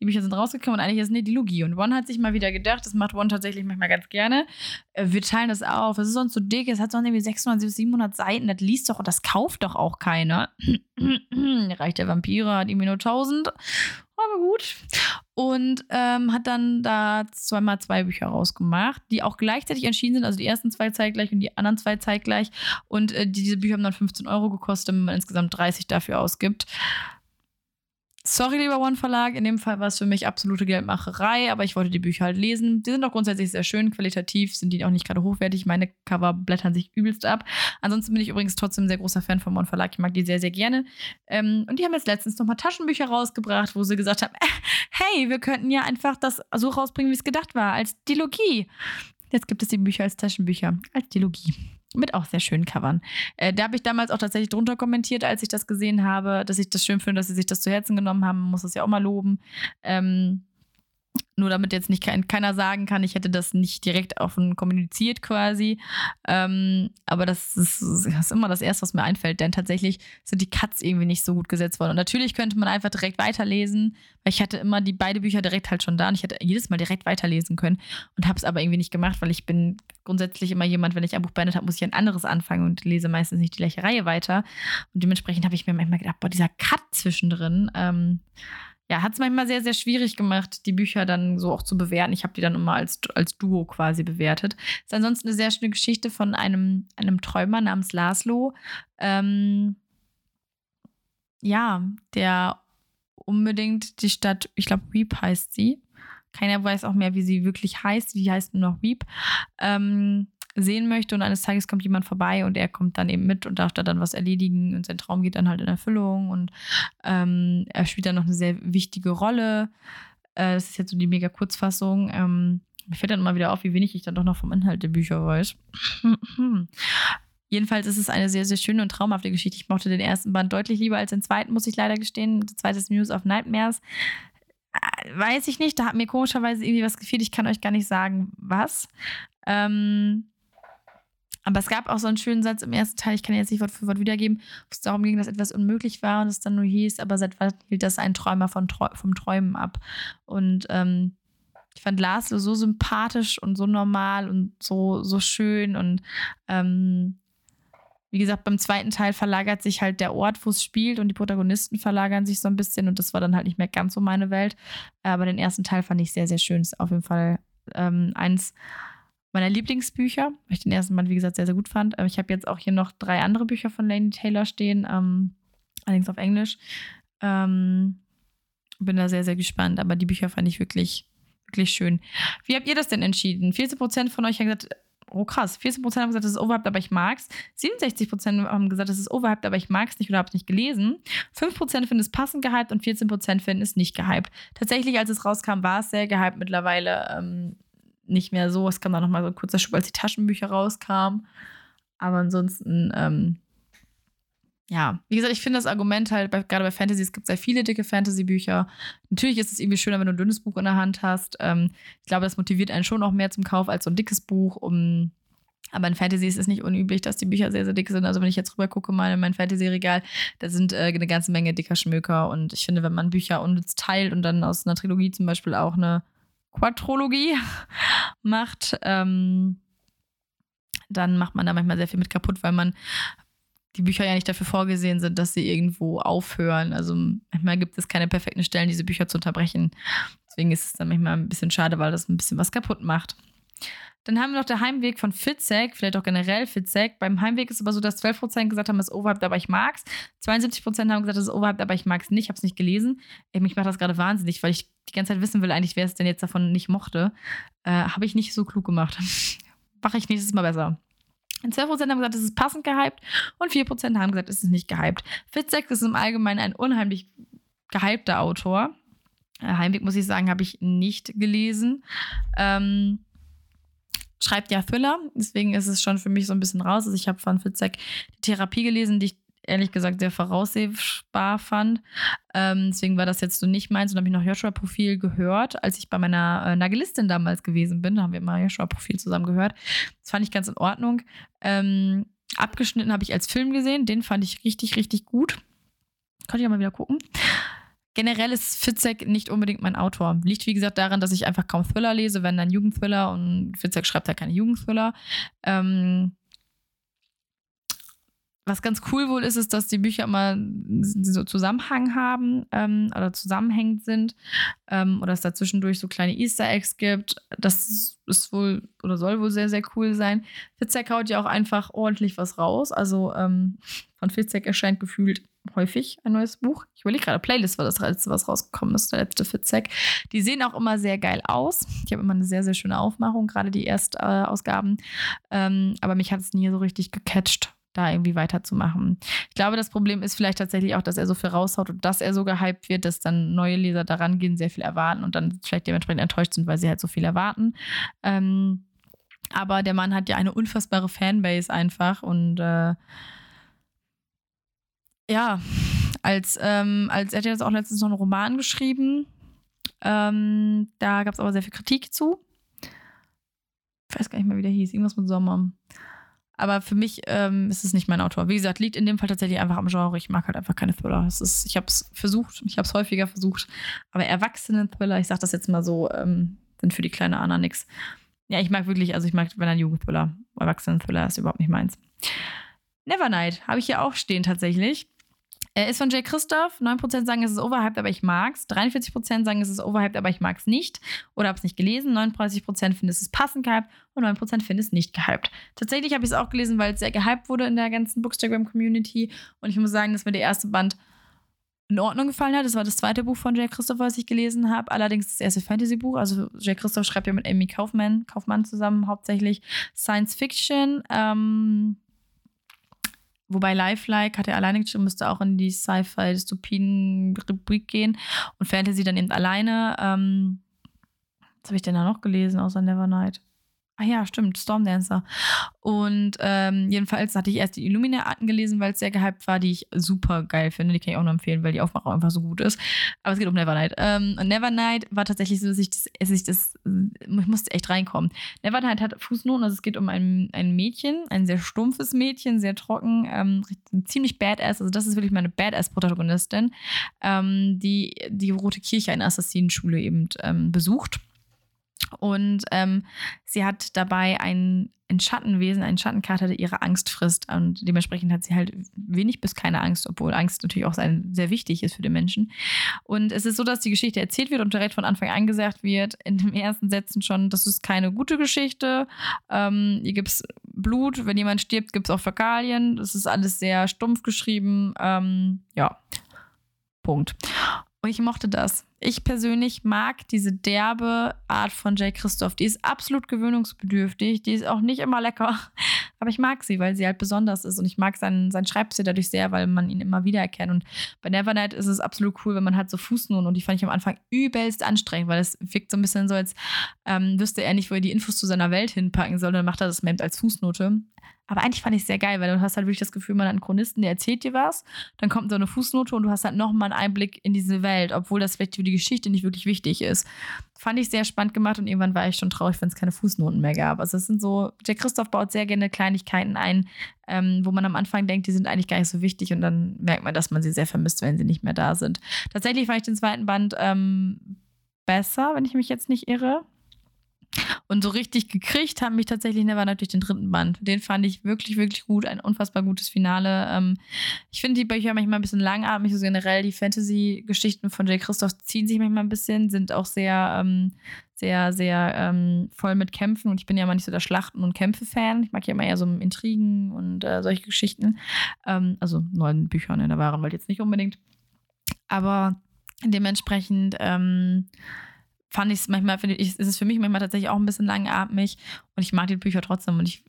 Die Bücher sind rausgekommen und eigentlich ist es eine Dilogie. Und One hat sich mal wieder gedacht, das macht One tatsächlich manchmal ganz gerne. Äh, wir teilen das auf. Es ist sonst so dick. Es hat sonst irgendwie 600, 700 Seiten. Das liest doch und das kauft doch auch keiner. Reich der Vampire hat irgendwie nur 1000 aber gut. Und ähm, hat dann da zweimal zwei Bücher rausgemacht, die auch gleichzeitig erschienen sind. Also die ersten zwei zeitgleich und die anderen zwei zeitgleich. Und äh, diese Bücher haben dann 15 Euro gekostet, wenn man insgesamt 30 dafür ausgibt. Sorry, lieber One Verlag, in dem Fall war es für mich absolute Geldmacherei, aber ich wollte die Bücher halt lesen. Die sind auch grundsätzlich sehr schön, qualitativ sind die auch nicht gerade hochwertig. Meine Cover blättern sich übelst ab. Ansonsten bin ich übrigens trotzdem ein sehr großer Fan von One Verlag. Ich mag die sehr, sehr gerne. Ähm, und die haben jetzt letztens nochmal Taschenbücher rausgebracht, wo sie gesagt haben: äh, Hey, wir könnten ja einfach das so rausbringen, wie es gedacht war, als Dilogie. Jetzt gibt es die Bücher als Taschenbücher, als Dilogie. Mit auch sehr schönen Covern. Äh, da habe ich damals auch tatsächlich drunter kommentiert, als ich das gesehen habe, dass ich das schön finde, dass sie sich das zu Herzen genommen haben. Man muss es ja auch mal loben. Ähm, nur damit jetzt nicht kein, keiner sagen kann, ich hätte das nicht direkt offen kommuniziert quasi. Ähm, aber das ist, das ist, immer das Erste, was mir einfällt, denn tatsächlich sind die Cuts irgendwie nicht so gut gesetzt worden. Und natürlich könnte man einfach direkt weiterlesen, weil ich hatte immer die beiden Bücher direkt halt schon da und ich hätte jedes Mal direkt weiterlesen können und habe es aber irgendwie nicht gemacht, weil ich bin grundsätzlich immer jemand, wenn ich ein Buch beendet habe, muss ich ein anderes anfangen und lese meistens nicht die gleiche Reihe weiter. Und dementsprechend habe ich mir manchmal gedacht, boah, dieser Cut zwischendrin, ähm, ja, hat es manchmal sehr, sehr schwierig gemacht, die Bücher dann so auch zu bewerten. Ich habe die dann immer als, als Duo quasi bewertet. Ist ansonsten eine sehr schöne Geschichte von einem, einem Träumer namens Laszlo. Ähm, ja, der unbedingt die Stadt, ich glaube, Weep heißt sie. Keiner weiß auch mehr, wie sie wirklich heißt. Die heißt nur noch Weep. Ähm, sehen möchte und eines Tages kommt jemand vorbei und er kommt dann eben mit und darf da dann was erledigen und sein Traum geht dann halt in Erfüllung und ähm, er spielt dann noch eine sehr wichtige Rolle. Äh, das ist jetzt so die mega Kurzfassung. Ähm, mir fällt dann immer wieder auf, wie wenig ich dann doch noch vom Inhalt der Bücher weiß. Jedenfalls ist es eine sehr, sehr schöne und traumhafte Geschichte. Ich mochte den ersten Band deutlich lieber als den zweiten, muss ich leider gestehen. Der zweite ist News of Nightmares. Äh, weiß ich nicht, da hat mir komischerweise irgendwie was gefehlt. Ich kann euch gar nicht sagen, was. Ähm, aber es gab auch so einen schönen Satz im ersten Teil, ich kann jetzt nicht Wort für Wort wiedergeben, wo es darum ging, dass etwas unmöglich war und es dann nur hieß, aber seit wann hielt das ein Träumer von vom Träumen ab? Und ähm, ich fand Laszlo so sympathisch und so normal und so, so schön und ähm, wie gesagt, beim zweiten Teil verlagert sich halt der Ort, wo es spielt und die Protagonisten verlagern sich so ein bisschen und das war dann halt nicht mehr ganz so meine Welt. Aber den ersten Teil fand ich sehr, sehr schön. Ist auf jeden Fall ähm, eins meiner Lieblingsbücher, weil ich den ersten Band, wie gesagt, sehr, sehr gut fand. Ich habe jetzt auch hier noch drei andere Bücher von Lady Taylor stehen, ähm, allerdings auf Englisch. Ähm, bin da sehr, sehr gespannt, aber die Bücher fand ich wirklich, wirklich schön. Wie habt ihr das denn entschieden? 14% von euch haben gesagt, oh krass, 14% haben gesagt, das ist overhyped, aber ich mag's. 67% haben gesagt, das ist overhyped, aber ich mag's nicht oder hab's nicht gelesen. 5% finden es passend gehypt und 14% finden es nicht gehypt. Tatsächlich, als es rauskam, war es sehr gehypt. Mittlerweile ähm, nicht mehr so. Es kam dann nochmal so ein kurzer Schub, als die Taschenbücher rauskamen. Aber ansonsten, ähm, ja, wie gesagt, ich finde das Argument halt, bei, gerade bei Fantasy, es gibt sehr viele dicke Fantasy-Bücher. Natürlich ist es irgendwie schöner, wenn du ein dünnes Buch in der Hand hast. Ähm, ich glaube, das motiviert einen schon noch mehr zum Kauf als so ein dickes Buch. Um, aber in Fantasy ist es nicht unüblich, dass die Bücher sehr, sehr dick sind. Also wenn ich jetzt rüber gucke, mal in mein Fantasy-Regal, da sind äh, eine ganze Menge dicker Schmöker. Und ich finde, wenn man Bücher unnütz teilt und dann aus einer Trilogie zum Beispiel auch eine Quadrologie macht, ähm, dann macht man da manchmal sehr viel mit kaputt, weil man die Bücher ja nicht dafür vorgesehen sind, dass sie irgendwo aufhören. Also manchmal gibt es keine perfekten Stellen, diese Bücher zu unterbrechen. Deswegen ist es dann manchmal ein bisschen schade, weil das ein bisschen was kaputt macht. Dann haben wir noch der Heimweg von Fitzek, vielleicht auch generell Fitzek. Beim Heimweg ist aber so, dass 12% gesagt haben, es ist overhyped, aber ich mag's. 72% haben gesagt, es ist overhyped, aber ich mag's nicht. Ich hab's nicht gelesen. Mich macht das gerade wahnsinnig, weil ich die ganze Zeit wissen will, eigentlich, wer es denn jetzt davon nicht mochte. Äh, Habe ich nicht so klug gemacht. Mache ich nächstes Mal besser. 12% haben gesagt, es ist passend gehypt und 4% haben gesagt, es ist nicht gehypt. Fitzek ist im Allgemeinen ein unheimlich gehypter Autor. Äh, Heimweg, muss ich sagen, habe ich nicht gelesen. Ähm, schreibt ja Thriller, deswegen ist es schon für mich so ein bisschen raus. Also ich habe von Fitzek die Therapie gelesen, die ich ehrlich gesagt sehr voraussehbar fand. Ähm, deswegen war das jetzt so nicht meins. Und habe ich noch Joshua-Profil gehört, als ich bei meiner äh, Nagelistin damals gewesen bin. Da haben wir mal Joshua-Profil zusammen gehört. Das fand ich ganz in Ordnung. Ähm, abgeschnitten habe ich als Film gesehen. Den fand ich richtig, richtig gut. Konnte ich auch mal wieder gucken. Generell ist Fitzek nicht unbedingt mein Autor. Liegt, wie gesagt, daran, dass ich einfach kaum Thriller lese, wenn dann Jugendthriller und Fitzek schreibt ja keine Jugendthriller. Ähm, was ganz cool wohl ist, ist, dass die Bücher immer so Zusammenhang haben ähm, oder zusammenhängend sind ähm, oder es da zwischendurch so kleine Easter Eggs gibt. Das ist wohl oder soll wohl sehr, sehr cool sein. Fitzek haut ja auch einfach ordentlich was raus. Also ähm, von Fitzek erscheint gefühlt häufig ein neues Buch. Ich überlege gerade, Playlist war das letzte, was rausgekommen ist, der letzte Fitzek. Die sehen auch immer sehr geil aus. Ich habe immer eine sehr, sehr schöne Aufmachung, gerade die Erstausgaben. Ähm, aber mich hat es nie so richtig gecatcht da irgendwie weiterzumachen. Ich glaube, das Problem ist vielleicht tatsächlich auch, dass er so viel raushaut und dass er so gehypt wird, dass dann neue Leser daran gehen, sehr viel erwarten und dann vielleicht dementsprechend enttäuscht sind, weil sie halt so viel erwarten. Ähm, aber der Mann hat ja eine unfassbare Fanbase einfach und äh, ja, als, ähm, als er hat jetzt auch letztens noch einen Roman geschrieben. Ähm, da gab es aber sehr viel Kritik zu. Ich weiß gar nicht mehr, wie der hieß. Irgendwas mit Sommer. Aber für mich ähm, ist es nicht mein Autor. Wie gesagt, liegt in dem Fall tatsächlich einfach am Genre. Ich mag halt einfach keine Thriller. Es ist, ich habe es versucht, ich habe es häufiger versucht. Aber Erwachsenen-Thriller, ich sage das jetzt mal so, ähm, sind für die kleine Anna nix. Ja, ich mag wirklich, also ich mag, wenn ein Jugendthriller, Erwachsenen-Thriller ist überhaupt nicht meins. Nevernight habe ich hier auch stehen tatsächlich. Er ist von Jay Christoph. 9% sagen, es ist overhyped, aber ich mag's. 43% sagen, es ist overhyped, aber ich mag's nicht. Oder hab's nicht gelesen. 39% finden, es ist passend gehypt. Und 9% finden es nicht gehypt. Tatsächlich habe ich es auch gelesen, weil es sehr gehypt wurde in der ganzen Bookstagram-Community. Und ich muss sagen, dass mir der erste Band in Ordnung gefallen hat. Das war das zweite Buch von Jay Christoph, was ich gelesen habe. Allerdings das erste Fantasy-Buch. Also Jay Christoph schreibt ja mit Amy Kaufman, Kaufmann zusammen hauptsächlich Science Fiction. Ähm, Wobei Lifelike hat er alleine geschrieben, müsste auch in die Sci-Fi-Dystopien-Rubrik gehen. Und Fantasy dann eben alleine. Ähm, was habe ich denn da noch gelesen, außer Nevernight? Ah ja, stimmt, Stormdancer. Und ähm, jedenfalls hatte ich erst die Illuminaten gelesen, weil es sehr gehypt war, die ich super geil finde. Die kann ich auch nur empfehlen, weil die Aufmachung einfach so gut ist. Aber es geht um Nevernight. Ähm, und Nevernight war tatsächlich so, dass ich das, dass ich das, ich musste echt reinkommen. Nevernight hat Fußnoten, also es geht um ein, ein Mädchen, ein sehr stumpfes Mädchen, sehr trocken, ähm, ziemlich badass. Also das ist wirklich meine Badass-Protagonistin, ähm, die die Rote Kirche, eine Assassinenschule eben ähm, besucht und ähm, sie hat dabei ein, ein Schattenwesen, einen Schattenkater, der ihre Angst frisst. Und dementsprechend hat sie halt wenig bis keine Angst, obwohl Angst natürlich auch sehr wichtig ist für den Menschen. Und es ist so, dass die Geschichte erzählt wird und direkt von Anfang an gesagt wird, in den ersten Sätzen schon, das ist keine gute Geschichte. Ähm, hier gibt es Blut, wenn jemand stirbt, gibt es auch Fäkalien. Das ist alles sehr stumpf geschrieben. Ähm, ja, Punkt. Und ich mochte das. Ich persönlich mag diese derbe Art von Jay Christoph. Die ist absolut gewöhnungsbedürftig. Die ist auch nicht immer lecker. Aber ich mag sie, weil sie halt besonders ist. Und ich mag seinen, seinen Schreibstil dadurch sehr, weil man ihn immer wieder erkennt. Und bei Nevernight ist es absolut cool, wenn man hat so Fußnoten. Und die fand ich am Anfang übelst anstrengend, weil es wirkt so ein bisschen so, als ähm, wüsste er nicht, wo er die Infos zu seiner Welt hinpacken soll. Dann macht er das als Fußnote. Aber eigentlich fand ich es sehr geil, weil du hast halt wirklich das Gefühl, man hat einen Chronisten, der erzählt dir was, dann kommt so eine Fußnote und du hast halt nochmal einen Einblick in diese Welt, obwohl das vielleicht für die Geschichte nicht wirklich wichtig ist. Fand ich sehr spannend gemacht und irgendwann war ich schon traurig, wenn es keine Fußnoten mehr gab. Also es sind so, der Christoph baut sehr gerne Kleinigkeiten ein, ähm, wo man am Anfang denkt, die sind eigentlich gar nicht so wichtig und dann merkt man, dass man sie sehr vermisst, wenn sie nicht mehr da sind. Tatsächlich fand ich den zweiten Band ähm, besser, wenn ich mich jetzt nicht irre. Und so richtig gekriegt haben mich tatsächlich Never natürlich den dritten Band. Den fand ich wirklich, wirklich gut. Ein unfassbar gutes Finale. Ähm, ich finde die Bücher manchmal ein bisschen langatmig. Also generell die Fantasy-Geschichten von J. Christoph ziehen sich manchmal ein bisschen, sind auch sehr, ähm, sehr, sehr ähm, voll mit Kämpfen. Und ich bin ja immer nicht so der Schlachten- und Kämpfe-Fan. Ich mag ja immer eher so Intrigen und äh, solche Geschichten. Also neuen Büchern in der wahren Welt jetzt nicht unbedingt. Aber dementsprechend ähm, fand ich es manchmal, finde ich, ist es für mich manchmal tatsächlich auch ein bisschen langatmig und ich mag die Bücher trotzdem und ich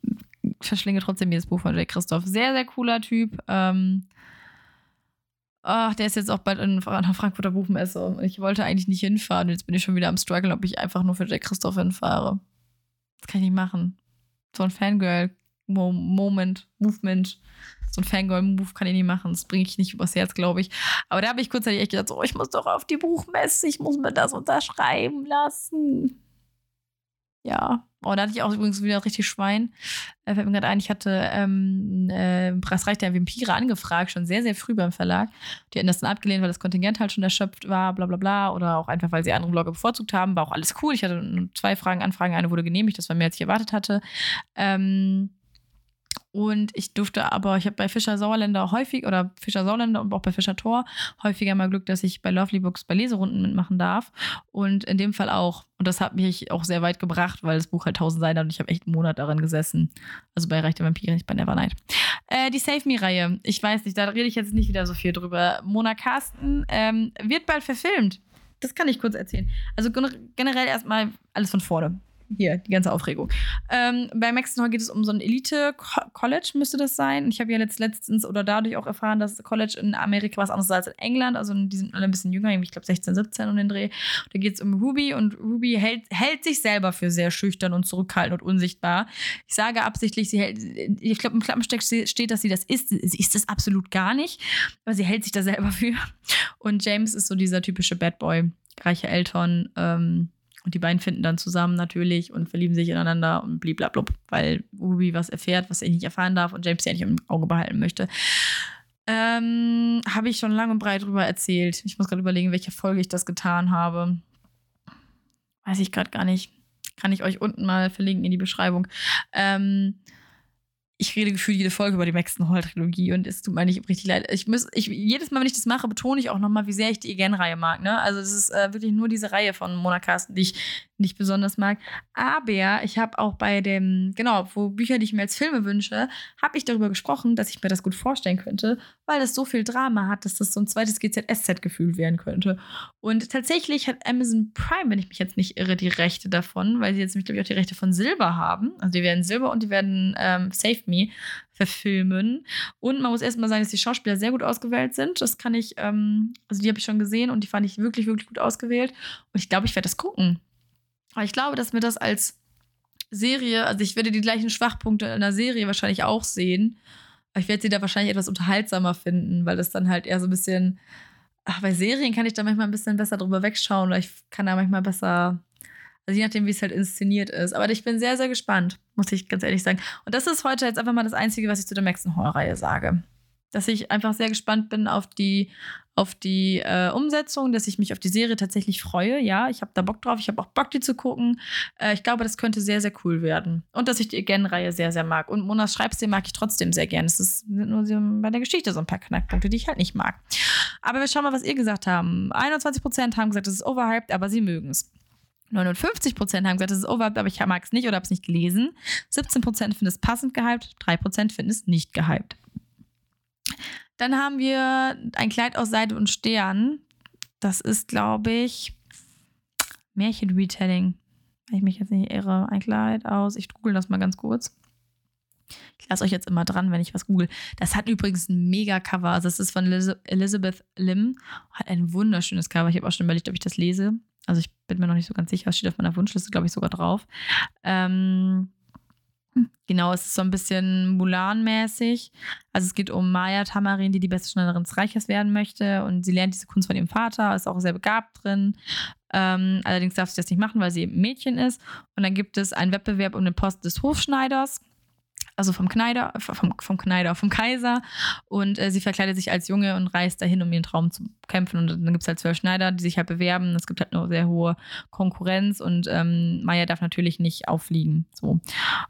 verschlinge trotzdem jedes Buch von Jake Christoph. Sehr, sehr cooler Typ. Ähm, Ach, der ist jetzt auch bald in einer Frankfurter Buchmesse. Und ich wollte eigentlich nicht hinfahren. Jetzt bin ich schon wieder am Struggle, ob ich einfach nur für Jack Christoph hinfahre. Das kann ich nicht machen. So ein Fangirl-Moment, Movement so ein Fangirl-Move kann ich nicht machen. Das bringe ich nicht übers Herz, glaube ich. Aber da habe ich kurzzeitig echt gedacht, so, ich muss doch auf die Buchmesse, ich muss mir das unterschreiben lassen. Ja. Oh, da hatte ich auch übrigens wieder richtig Schwein. Äh, fällt mir gerade ein, ich hatte ähm, äh, Preisreich der Vampire angefragt, schon sehr, sehr früh beim Verlag. Die hatten das dann abgelehnt, weil das Kontingent halt schon erschöpft war, bla bla bla. Oder auch einfach, weil sie andere Blogger bevorzugt haben. War auch alles cool. Ich hatte zwei Fragen, Anfragen. Eine wurde genehmigt, das war mehr, als ich erwartet hatte. Ähm, und ich durfte aber, ich habe bei Fischer Sauerländer häufig, oder Fischer Sauerländer und auch bei Fischer Tor häufiger mal Glück, dass ich bei Lovely Books bei Leserunden mitmachen darf. Und in dem Fall auch. Und das hat mich auch sehr weit gebracht, weil das Buch halt tausend Seiten hat und ich habe echt einen Monat daran gesessen. Also bei Reich der Vampire, nicht bei Nevernight. Äh, die Save Me-Reihe. Ich weiß nicht, da rede ich jetzt nicht wieder so viel drüber. Mona Carsten ähm, wird bald verfilmt. Das kann ich kurz erzählen. Also generell erstmal alles von vorne hier, die ganze Aufregung. Ähm, bei Maxton Hall geht es um so ein Elite-College, müsste das sein. Ich habe ja jetzt letztens oder dadurch auch erfahren, dass College in Amerika was anderes ist als in England. Also die sind alle ein bisschen jünger, ich glaube 16, 17 um den Dreh. Da geht es um Ruby und Ruby hält, hält sich selber für sehr schüchtern und zurückhaltend und unsichtbar. Ich sage absichtlich, sie hält, ich glaube im Klappensteck steht, dass sie das ist. Sie ist das absolut gar nicht, aber sie hält sich da selber für. Und James ist so dieser typische Bad Boy, reiche Eltern, ähm, und die beiden finden dann zusammen natürlich und verlieben sich ineinander und bliblablub, weil Ruby was erfährt, was er nicht erfahren darf und James ja nicht im Auge behalten möchte. Ähm, habe ich schon lang und breit drüber erzählt. Ich muss gerade überlegen, welche Folge ich das getan habe. Weiß ich gerade gar nicht. Kann ich euch unten mal verlinken in die Beschreibung. Ähm, ich rede gefühlt jede Folge über die Maxton Hall Trilogie und es tut mir nicht richtig leid. Ich muss, ich, jedes Mal, wenn ich das mache, betone ich auch nochmal, wie sehr ich die Igen-Reihe mag. Ne? Also es ist äh, wirklich nur diese Reihe von Mona Carsten, die ich nicht besonders mag. Aber ich habe auch bei dem, genau, wo Bücher, die ich mir als Filme wünsche, habe ich darüber gesprochen, dass ich mir das gut vorstellen könnte, weil es so viel Drama hat, dass das so ein zweites GZSZ-Gefühl werden könnte. Und tatsächlich hat Amazon Prime, wenn ich mich jetzt nicht irre, die Rechte davon, weil sie jetzt, glaube ich, auch die Rechte von Silber haben. Also die werden Silber und die werden ähm, Save Me verfilmen. Und man muss erstmal sagen, dass die Schauspieler sehr gut ausgewählt sind. Das kann ich, ähm, also die habe ich schon gesehen und die fand ich wirklich, wirklich gut ausgewählt. Und ich glaube, ich werde das gucken. Aber ich glaube, dass mir das als Serie, also ich werde die gleichen Schwachpunkte in der Serie wahrscheinlich auch sehen. Aber ich werde sie da wahrscheinlich etwas unterhaltsamer finden, weil das dann halt eher so ein bisschen. Ach, bei Serien kann ich da manchmal ein bisschen besser drüber wegschauen oder ich kann da manchmal besser. Also je nachdem, wie es halt inszeniert ist. Aber ich bin sehr, sehr gespannt, muss ich ganz ehrlich sagen. Und das ist heute jetzt einfach mal das Einzige, was ich zu der Maxen Horror-Reihe sage. Dass ich einfach sehr gespannt bin auf die auf die äh, Umsetzung, dass ich mich auf die Serie tatsächlich freue. Ja, ich habe da Bock drauf. Ich habe auch Bock, die zu gucken. Äh, ich glaube, das könnte sehr, sehr cool werden. Und dass ich die Again-Reihe sehr, sehr mag. Und Monas Schreibstil mag ich trotzdem sehr gern. Es sind nur bei der Geschichte so ein paar Knackpunkte, die ich halt nicht mag. Aber wir schauen mal, was ihr gesagt haben. 21% haben gesagt, es ist overhyped, aber sie mögen es. 59% haben gesagt, es ist overhyped, aber ich mag es nicht oder habe es nicht gelesen. 17% finden es passend gehypt, 3% finden es nicht gehypt. Dann haben wir ein Kleid aus Seide und Stern. Das ist, glaube ich, Märchen-Retelling. Wenn ich mich jetzt nicht irre. Ein Kleid aus. Ich google das mal ganz kurz. Ich lasse euch jetzt immer dran, wenn ich was google. Das hat übrigens ein mega Cover. Also, das ist von Elizabeth Lim. Hat ein wunderschönes Cover. Ich habe auch schon überlegt, ob ich das lese. Also, ich bin mir noch nicht so ganz sicher. Es steht auf meiner Wunschliste, glaube ich, sogar drauf. Ähm, Genau, es ist so ein bisschen Mulan-mäßig. Also es geht um Maya Tamarin, die die beste Schneiderin des Reiches werden möchte und sie lernt diese Kunst von ihrem Vater, ist auch sehr begabt drin. Ähm, allerdings darf sie das nicht machen, weil sie eben Mädchen ist. Und dann gibt es einen Wettbewerb um den Post des Hofschneiders also vom Kneider, vom, vom Kneider, vom Kaiser. Und äh, sie verkleidet sich als Junge und reist dahin, um ihren Traum zu kämpfen. Und dann gibt es halt zwölf Schneider, die sich halt bewerben. Es gibt halt eine sehr hohe Konkurrenz und ähm, Maya darf natürlich nicht auffliegen. So.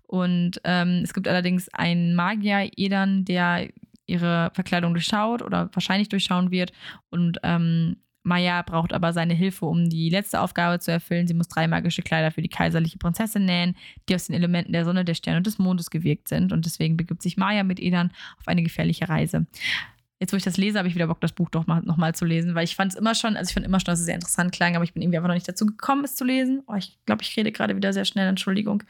Und ähm, es gibt allerdings einen Magier, Edan, der ihre Verkleidung durchschaut oder wahrscheinlich durchschauen wird und ähm, Maya braucht aber seine Hilfe, um die letzte Aufgabe zu erfüllen. Sie muss drei magische Kleider für die kaiserliche Prinzessin nähen, die aus den Elementen der Sonne, der Sterne und des Mondes gewirkt sind. Und deswegen begibt sich Maya mit Edan auf eine gefährliche Reise. Jetzt, wo ich das lese, habe ich wieder Bock, das Buch doch mal, nochmal zu lesen, weil ich fand es immer schon, also ich fand immer schon, dass es sehr interessant klang, aber ich bin irgendwie einfach noch nicht dazu gekommen, es zu lesen. Oh, ich glaube, ich rede gerade wieder sehr schnell, Entschuldigung.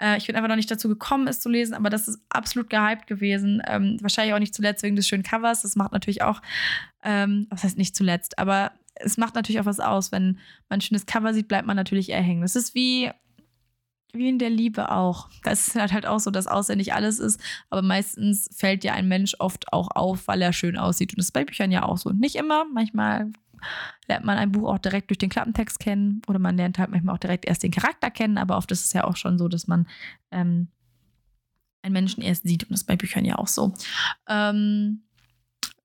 Äh, ich bin einfach noch nicht dazu gekommen, es zu lesen, aber das ist absolut gehypt gewesen. Ähm, wahrscheinlich auch nicht zuletzt wegen des schönen Covers. Das macht natürlich auch, ähm, was heißt nicht zuletzt, aber es macht natürlich auch was aus. Wenn man ein schönes Cover sieht, bleibt man natürlich eher hängen. Das ist wie wie in der Liebe auch. Das ist halt, halt auch so, dass Aussehen nicht alles ist, aber meistens fällt ja ein Mensch oft auch auf, weil er schön aussieht. Und das ist bei Büchern ja auch so. Nicht immer, manchmal lernt man ein Buch auch direkt durch den Klappentext kennen oder man lernt halt manchmal auch direkt erst den Charakter kennen, aber oft ist es ja auch schon so, dass man ähm, einen Menschen erst sieht und das ist bei Büchern ja auch so. Ähm,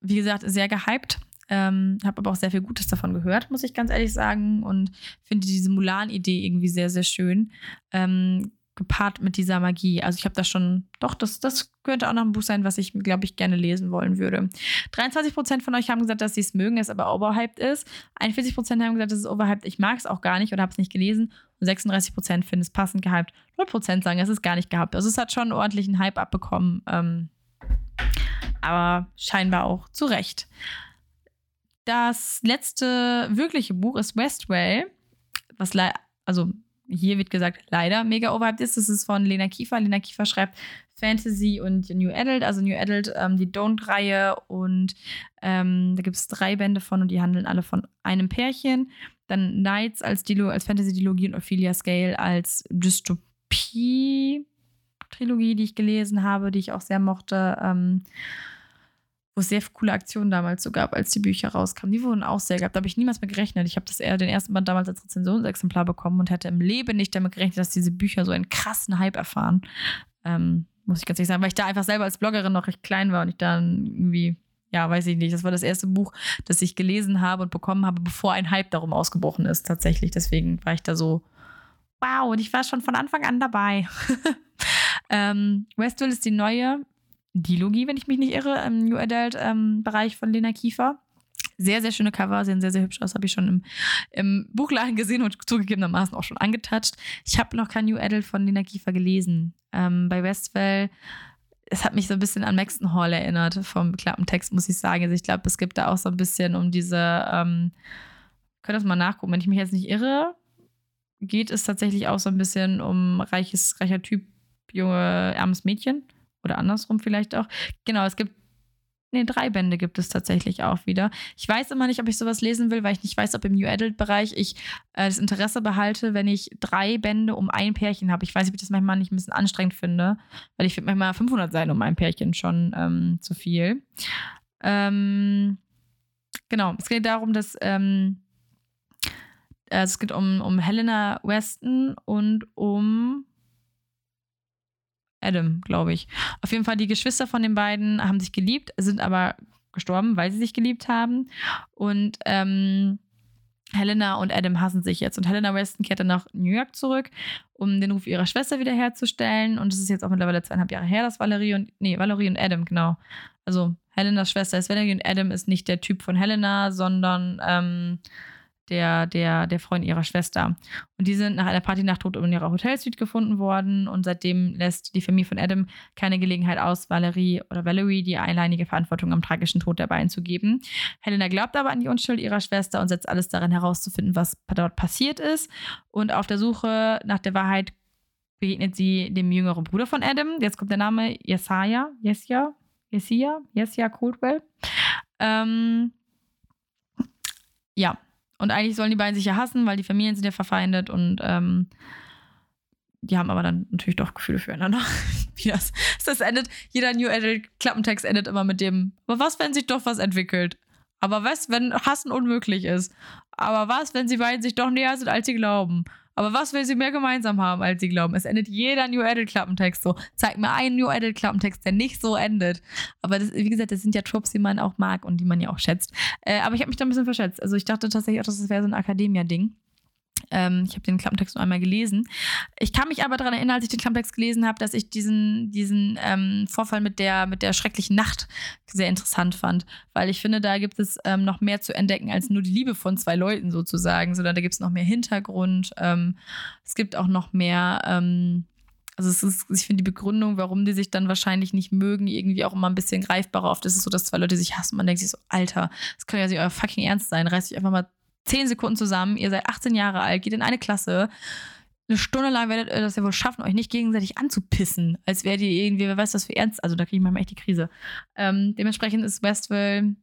wie gesagt, sehr gehypt. Ähm, habe aber auch sehr viel Gutes davon gehört, muss ich ganz ehrlich sagen. Und finde diese Mulan-Idee irgendwie sehr, sehr schön. Ähm, gepaart mit dieser Magie. Also ich habe da schon, doch, das, das könnte auch noch ein Buch sein, was ich, glaube ich, gerne lesen wollen würde. 23% von euch haben gesagt, dass sie es mögen, es aber overhyped ist. 41% haben gesagt, es overhyped, ich mag es auch gar nicht oder habe es nicht gelesen. Und 36% finden es passend gehypt. 0% sagen, es ist gar nicht gehypt. Also es hat schon einen ordentlichen Hype abbekommen. Ähm, aber scheinbar auch zu Recht. Das letzte wirkliche Buch ist Westwell, was also hier wird gesagt, leider mega overhyped ist. Das ist von Lena Kiefer. Lena Kiefer schreibt Fantasy und New Adult, also New Adult, ähm, die Don't-Reihe und ähm, da gibt es drei Bände von und die handeln alle von einem Pärchen. Dann Knights als, als Fantasy-Dilogie und Ophelia Scale als Dystopie-Trilogie, die ich gelesen habe, die ich auch sehr mochte. Ähm, wo es sehr coole Aktionen damals so gab, als die Bücher rauskamen. Die wurden auch sehr gehabt. Da habe ich niemals mit gerechnet. Ich habe das eher den ersten Band damals als Rezensionsexemplar bekommen und hätte im Leben nicht damit gerechnet, dass diese Bücher so einen krassen Hype erfahren. Ähm, muss ich ganz ehrlich sagen, weil ich da einfach selber als Bloggerin noch recht klein war und ich dann irgendwie, ja, weiß ich nicht, das war das erste Buch, das ich gelesen habe und bekommen habe, bevor ein Hype darum ausgebrochen ist, tatsächlich. Deswegen war ich da so, wow, und ich war schon von Anfang an dabei. ähm, Westwell ist die neue Dilogie, wenn ich mich nicht irre, im New Adult-Bereich ähm, von Lena Kiefer. Sehr, sehr schöne Cover, sehen sehr, sehr hübsch aus. Habe ich schon im, im Buchladen gesehen und zugegebenermaßen auch schon angetatscht. Ich habe noch kein New Adult von Lena Kiefer gelesen. Ähm, bei Westwell, es hat mich so ein bisschen an Maxton Hall erinnert, vom Klappentext, muss ich sagen. Also ich glaube, es gibt da auch so ein bisschen um diese, ähm, könnt das mal nachgucken, wenn ich mich jetzt nicht irre, geht es tatsächlich auch so ein bisschen um reiches, reicher Typ, junge, armes Mädchen. Oder andersrum vielleicht auch. Genau, es gibt Nee, drei Bände gibt es tatsächlich auch wieder. Ich weiß immer nicht, ob ich sowas lesen will, weil ich nicht weiß, ob im New Adult-Bereich ich äh, das Interesse behalte, wenn ich drei Bände um ein Pärchen habe. Ich weiß ob ich das manchmal nicht ein bisschen anstrengend finde, weil ich finde manchmal 500 Seiten um ein Pärchen schon ähm, zu viel. Ähm, genau, es geht darum, dass ähm, also es geht um, um Helena Weston und um Adam, glaube ich. Auf jeden Fall, die Geschwister von den beiden haben sich geliebt, sind aber gestorben, weil sie sich geliebt haben. Und ähm, Helena und Adam hassen sich jetzt. Und Helena Weston kehrt dann nach New York zurück, um den Ruf ihrer Schwester wiederherzustellen. Und es ist jetzt auch mittlerweile zweieinhalb Jahre her, dass Valerie und, nee, Valerie und Adam, genau. Also Helenas Schwester ist Valerie und Adam ist nicht der Typ von Helena, sondern ähm, der, der, der Freund ihrer Schwester. Und die sind nach einer Partynacht tot in ihrer Hotelsuite gefunden worden und seitdem lässt die Familie von Adam keine Gelegenheit aus, Valerie oder Valerie die alleinige Verantwortung am tragischen Tod der beiden zu geben. Helena glaubt aber an die Unschuld ihrer Schwester und setzt alles daran herauszufinden, was dort passiert ist. Und auf der Suche nach der Wahrheit begegnet sie dem jüngeren Bruder von Adam. Jetzt kommt der Name Jesaja, Jesia, Jesia, Jesia Coldwell. Ähm, ja, und eigentlich sollen die beiden sich ja hassen, weil die Familien sind ja verfeindet und ähm, die haben aber dann natürlich doch Gefühle füreinander. Wie das, das endet, jeder New Adult Klappentext endet immer mit dem, aber was, wenn sich doch was entwickelt? Aber was, wenn Hassen unmöglich ist? Aber was, wenn sie beiden sich doch näher sind, als sie glauben? Aber was will sie mehr gemeinsam haben, als sie glauben? Es endet jeder New Adult Klappentext so. Zeig mir einen New Adult Klappentext, der nicht so endet. Aber das, wie gesagt, das sind ja Tropes, die man auch mag und die man ja auch schätzt. Äh, aber ich habe mich da ein bisschen verschätzt. Also ich dachte tatsächlich auch, das wäre so ein Akademia-Ding. Ähm, ich habe den Klappentext nur einmal gelesen. Ich kann mich aber daran erinnern, als ich den Klappentext gelesen habe, dass ich diesen, diesen ähm, Vorfall mit der, mit der schrecklichen Nacht sehr interessant fand. Weil ich finde, da gibt es ähm, noch mehr zu entdecken als nur die Liebe von zwei Leuten sozusagen, sondern da gibt es noch mehr Hintergrund. Ähm, es gibt auch noch mehr. Ähm, also ist, ich finde die Begründung, warum die sich dann wahrscheinlich nicht mögen, irgendwie auch immer ein bisschen greifbarer. Oft ist es so, dass zwei Leute sich hassen. Man denkt sich so, Alter, das kann ja nicht euer fucking Ernst sein. Reißt euch einfach mal zehn Sekunden zusammen, ihr seid 18 Jahre alt, geht in eine Klasse. Eine Stunde lang werdet ihr das ja wohl schaffen, euch nicht gegenseitig anzupissen, als wärt ihr irgendwie, wer weiß was für ernst. Also da kriege ich manchmal echt die Krise. Ähm, dementsprechend ist Westville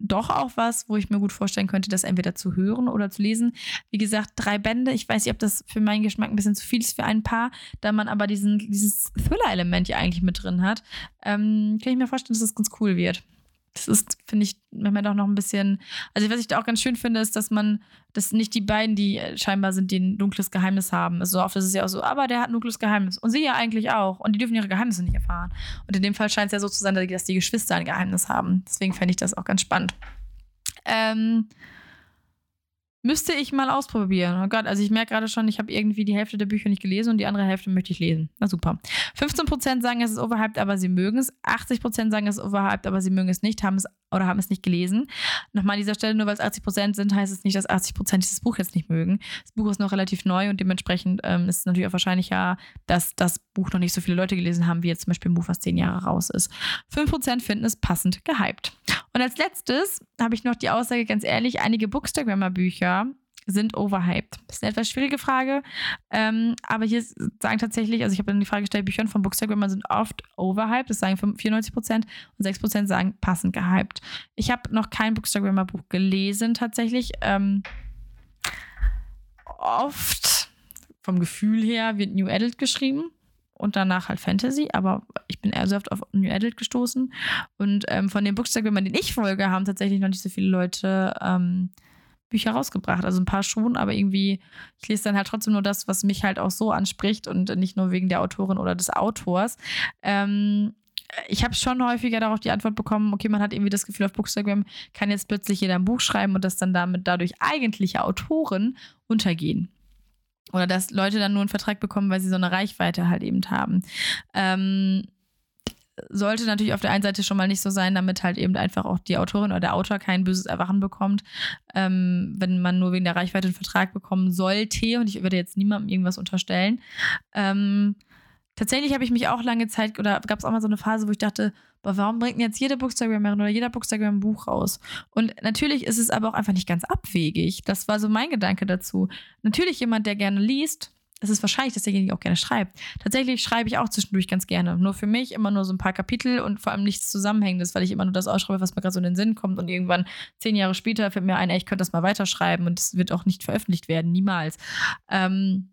doch auch was, wo ich mir gut vorstellen könnte, das entweder zu hören oder zu lesen. Wie gesagt, drei Bände. Ich weiß nicht, ob das für meinen Geschmack ein bisschen zu viel ist für ein Paar, da man aber diesen, dieses Thriller-Element ja eigentlich mit drin hat. Ähm, kann ich mir vorstellen, dass das ganz cool wird das ist, finde ich, manchmal doch noch ein bisschen. Also, was ich da auch ganz schön finde, ist, dass man, dass nicht die beiden, die äh, scheinbar sind, die ein dunkles Geheimnis haben. Also, so oft ist es ja auch so, aber der hat ein dunkles Geheimnis. Und sie ja eigentlich auch. Und die dürfen ihre Geheimnisse nicht erfahren. Und in dem Fall scheint es ja so zu sein, dass die Geschwister ein Geheimnis haben. Deswegen fände ich das auch ganz spannend. Ähm, Müsste ich mal ausprobieren. Oh Gott, also ich merke gerade schon, ich habe irgendwie die Hälfte der Bücher nicht gelesen und die andere Hälfte möchte ich lesen. Na super. 15% sagen, es ist overhyped, aber sie mögen es. 80% sagen, es ist overhyped, aber sie mögen es nicht, haben es oder haben es nicht gelesen. Nochmal an dieser Stelle, nur weil es 80% sind, heißt es nicht, dass 80% dieses Buch jetzt nicht mögen. Das Buch ist noch relativ neu und dementsprechend ähm, ist es natürlich auch wahrscheinlicher, dass das Buch noch nicht so viele Leute gelesen haben, wie jetzt zum Beispiel ein Buch, was 10 Jahre raus ist. 5% finden es passend gehypt. Und als letztes habe ich noch die Aussage, ganz ehrlich, einige Bookstagrammer-Bücher sind overhyped. Das ist eine etwas schwierige Frage. Ähm, aber hier sagen tatsächlich, also ich habe dann die Frage gestellt, Bücher von Bookstagrammer sind oft overhyped. Das sagen 94 Prozent und 6 Prozent sagen passend gehyped. Ich habe noch kein Bookstagrammer-Buch gelesen tatsächlich. Ähm, oft vom Gefühl her wird New Adult geschrieben und danach halt Fantasy, aber ich bin eher so oft auf New Adult gestoßen. Und ähm, von den Bookstagrammern, den ich folge, haben tatsächlich noch nicht so viele Leute ähm, Bücher rausgebracht. Also ein paar schon, aber irgendwie, ich lese dann halt trotzdem nur das, was mich halt auch so anspricht und nicht nur wegen der Autorin oder des Autors. Ähm, ich habe schon häufiger darauf die Antwort bekommen, okay, man hat irgendwie das Gefühl, auf Bookstagram kann jetzt plötzlich jeder ein Buch schreiben und dass dann damit dadurch eigentliche Autoren untergehen. Oder dass Leute dann nur einen Vertrag bekommen, weil sie so eine Reichweite halt eben haben. Ähm, sollte natürlich auf der einen Seite schon mal nicht so sein, damit halt eben einfach auch die Autorin oder der Autor kein böses Erwachen bekommt, ähm, wenn man nur wegen der Reichweite einen Vertrag bekommen sollte. Und ich würde jetzt niemandem irgendwas unterstellen. Ähm, tatsächlich habe ich mich auch lange Zeit, oder gab es auch mal so eine Phase, wo ich dachte, boah, warum bringt denn jetzt jede Bookstagrammerin oder jeder Bookstagrammer ein Buch raus? Und natürlich ist es aber auch einfach nicht ganz abwegig. Das war so mein Gedanke dazu. Natürlich jemand, der gerne liest, es ist wahrscheinlich, dass derjenige auch gerne schreibt. Tatsächlich schreibe ich auch zwischendurch ganz gerne. Nur für mich immer nur so ein paar Kapitel und vor allem nichts Zusammenhängendes, weil ich immer nur das ausschreibe, was mir gerade so in den Sinn kommt. Und irgendwann, zehn Jahre später, fällt mir ein, ey, ich könnte das mal weiterschreiben und es wird auch nicht veröffentlicht werden, niemals. Ähm,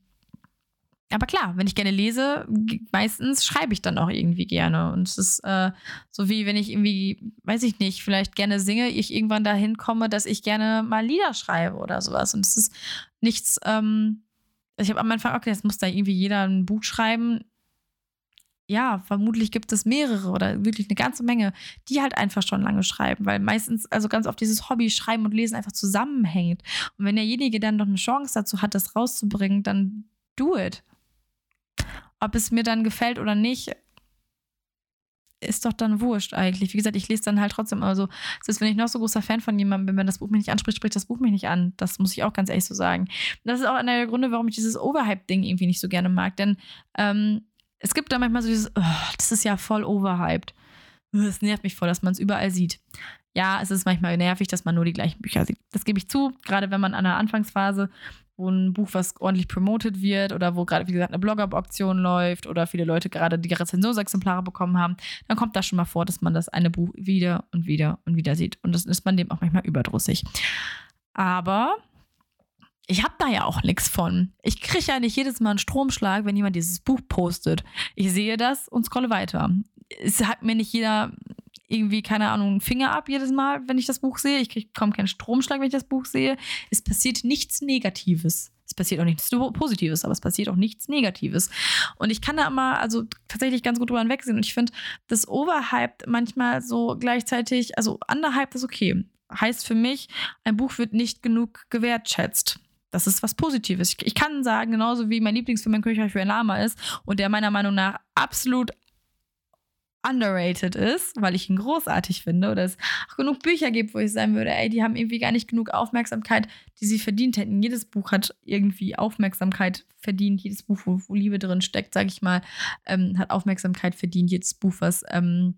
aber klar, wenn ich gerne lese, meistens schreibe ich dann auch irgendwie gerne. Und es ist äh, so wie wenn ich irgendwie, weiß ich nicht, vielleicht gerne singe, ich irgendwann dahin komme, dass ich gerne mal Lieder schreibe oder sowas. Und es ist nichts, ähm, ich habe am Anfang, okay, jetzt muss da irgendwie jeder ein Buch schreiben. Ja, vermutlich gibt es mehrere oder wirklich eine ganze Menge, die halt einfach schon lange schreiben, weil meistens, also ganz oft dieses Hobby Schreiben und Lesen einfach zusammenhängt. Und wenn derjenige dann noch eine Chance dazu hat, das rauszubringen, dann do it. Ob es mir dann gefällt oder nicht, ist doch dann wurscht eigentlich. Wie gesagt, ich lese dann halt trotzdem, also selbst wenn ich noch so großer Fan von jemandem bin, wenn das Buch mich nicht anspricht, spricht das Buch mich nicht an. Das muss ich auch ganz ehrlich so sagen. das ist auch einer der Gründe, warum ich dieses Overhype-Ding irgendwie nicht so gerne mag. Denn ähm, es gibt da manchmal so dieses, oh, das ist ja voll overhyped. Es nervt mich voll, dass man es überall sieht. Ja, es ist manchmal nervig, dass man nur die gleichen Bücher sieht. Das gebe ich zu, gerade wenn man an der Anfangsphase wo ein Buch, was ordentlich promoted wird oder wo gerade, wie gesagt, eine Blog-Up-Auktion läuft oder viele Leute gerade die Rezensionsexemplare bekommen haben, dann kommt das schon mal vor, dass man das eine Buch wieder und wieder und wieder sieht. Und das ist man dem auch manchmal überdrüssig. Aber ich habe da ja auch nichts von. Ich kriege ja nicht jedes Mal einen Stromschlag, wenn jemand dieses Buch postet. Ich sehe das und scrolle weiter. Es hat mir nicht jeder irgendwie, keine Ahnung, einen Finger ab jedes Mal, wenn ich das Buch sehe. Ich kaum keinen Stromschlag, wenn ich das Buch sehe. Es passiert nichts Negatives. Es passiert auch nichts Positives, aber es passiert auch nichts Negatives. Und ich kann da immer, also tatsächlich ganz gut drüber hinwegsehen. Und ich finde, das Overhyped manchmal so gleichzeitig, also underhyped ist okay. Heißt für mich, ein Buch wird nicht genug gewertschätzt. Das ist was Positives. Ich, kann sagen, genauso wie mein Lieblingsfilm ein König für ein Lama ist und der meiner Meinung nach absolut underrated ist, weil ich ihn großartig finde oder es auch genug Bücher gibt, wo ich sagen würde, ey, die haben irgendwie gar nicht genug Aufmerksamkeit, die sie verdient hätten. Jedes Buch hat irgendwie Aufmerksamkeit verdient. Jedes Buch, wo, wo Liebe drin steckt, sage ich mal, ähm, hat Aufmerksamkeit verdient. Jedes Buch, was ähm,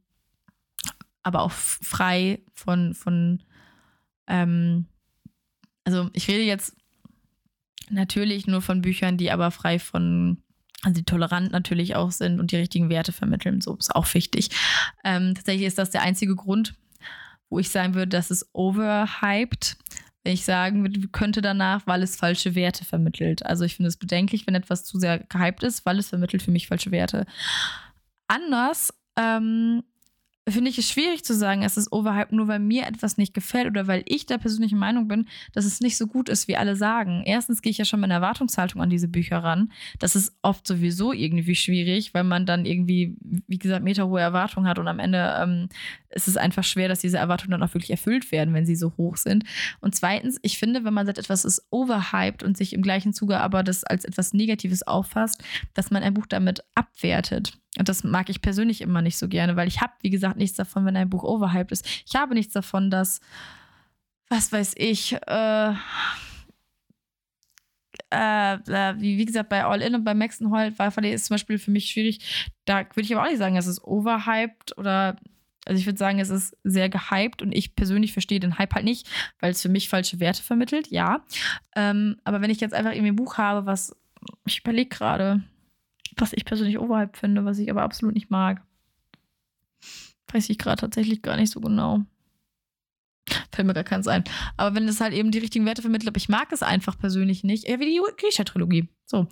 aber auch frei von, von ähm, also ich rede jetzt natürlich nur von Büchern, die aber frei von also die tolerant natürlich auch sind und die richtigen Werte vermitteln. So ist auch wichtig. Ähm, tatsächlich ist das der einzige Grund, wo ich sagen würde, dass es overhyped. Wenn ich sagen könnte danach, weil es falsche Werte vermittelt. Also ich finde es bedenklich, wenn etwas zu sehr gehypt ist, weil es vermittelt für mich falsche Werte. Anders ähm, finde ich es schwierig zu sagen, es ist overhyped, nur weil mir etwas nicht gefällt oder weil ich der persönlichen Meinung bin, dass es nicht so gut ist, wie alle sagen. Erstens gehe ich ja schon mit einer Erwartungshaltung an diese Bücher ran. Das ist oft sowieso irgendwie schwierig, weil man dann irgendwie, wie gesagt, meterhohe Erwartungen hat und am Ende ähm, ist es einfach schwer, dass diese Erwartungen dann auch wirklich erfüllt werden, wenn sie so hoch sind. Und zweitens, ich finde, wenn man sagt, etwas ist overhyped und sich im gleichen Zuge aber das als etwas Negatives auffasst, dass man ein Buch damit abwertet. Und das mag ich persönlich immer nicht so gerne, weil ich habe, wie gesagt, nichts davon, wenn ein Buch overhyped ist. Ich habe nichts davon, dass, was weiß ich, äh, äh, äh wie, wie gesagt, bei All In und bei Maxen Holt war ist zum Beispiel für mich schwierig. Da würde ich aber auch nicht sagen, es ist overhyped oder also ich würde sagen, es ist sehr gehypt und ich persönlich verstehe den Hype halt nicht, weil es für mich falsche Werte vermittelt, ja. Ähm, aber wenn ich jetzt einfach irgendwie ein Buch habe, was ich überlege gerade, was ich persönlich overhyped finde, was ich aber absolut nicht mag. Weiß ich gerade tatsächlich gar nicht so genau. Fällt mir gar keins ein. Aber wenn es halt eben die richtigen Werte vermittelt, aber ich mag es einfach persönlich nicht. Eher wie die Grisha-Trilogie. So.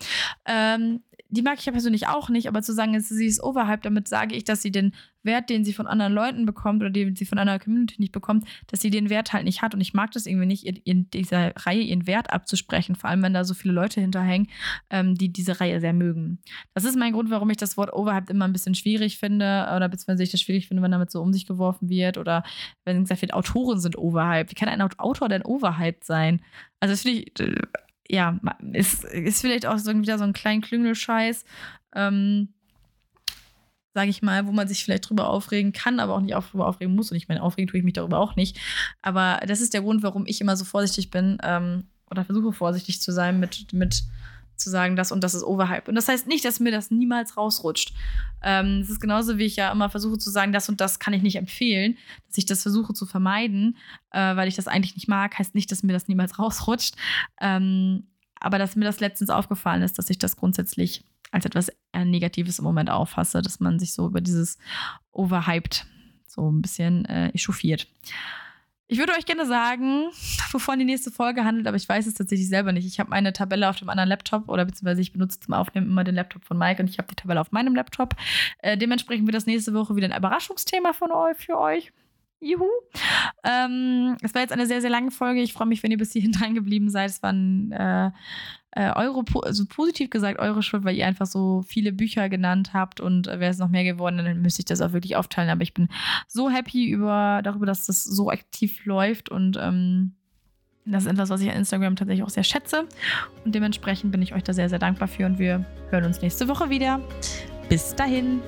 Ähm, die mag ich ja persönlich auch nicht, aber zu sagen, sie ist overhyped, damit sage ich, dass sie den Wert, den sie von anderen Leuten bekommt oder den sie von einer Community nicht bekommt, dass sie den Wert halt nicht hat. Und ich mag das irgendwie nicht, in dieser Reihe ihren Wert abzusprechen, vor allem wenn da so viele Leute hinterhängen, ähm, die diese Reihe sehr mögen. Das ist mein Grund, warum ich das Wort overhyped immer ein bisschen schwierig finde oder beziehungsweise ich das schwierig finde, wenn damit so um sich geworfen wird oder wenn gesagt wird, Autoren sind overhyped. Wie kann ein Autor denn overhyped sein? Also das finde ich äh, ja, ist, ist vielleicht auch so wieder so ein kleiner Klüngelscheiß, ähm, sage ich mal, wo man sich vielleicht drüber aufregen kann, aber auch nicht drüber aufregen muss. Und ich meine, aufregen tue ich mich darüber auch nicht. Aber das ist der Grund, warum ich immer so vorsichtig bin ähm, oder versuche vorsichtig zu sein mit, mit zu sagen, das und das ist Overhype. Und das heißt nicht, dass mir das niemals rausrutscht. Ähm, es ist genauso, wie ich ja immer versuche zu sagen, das und das kann ich nicht empfehlen, dass ich das versuche zu vermeiden, äh, weil ich das eigentlich nicht mag, heißt nicht, dass mir das niemals rausrutscht. Ähm, aber dass mir das letztens aufgefallen ist, dass ich das grundsätzlich als etwas äh, Negatives im Moment auffasse, dass man sich so über dieses Overhyped so ein bisschen äh, echauffiert. Ich würde euch gerne sagen, wovon die nächste Folge handelt, aber ich weiß es tatsächlich selber nicht. Ich habe meine Tabelle auf dem anderen Laptop oder beziehungsweise ich benutze zum Aufnehmen immer den Laptop von Mike und ich habe die Tabelle auf meinem Laptop. Äh, dementsprechend wird das nächste Woche wieder ein Überraschungsthema von euch für euch. Juhu. Ähm, es war jetzt eine sehr, sehr lange Folge. Ich freue mich, wenn ihr bis hierhin dran geblieben seid. Es waren äh, äh, eure, also positiv gesagt, eure Schuld, weil ihr einfach so viele Bücher genannt habt und äh, wäre es noch mehr geworden, dann müsste ich das auch wirklich aufteilen. Aber ich bin so happy über, darüber, dass das so aktiv läuft und ähm, das ist etwas, was ich an Instagram tatsächlich auch sehr schätze. Und dementsprechend bin ich euch da sehr, sehr dankbar für und wir hören uns nächste Woche wieder. Bis dahin.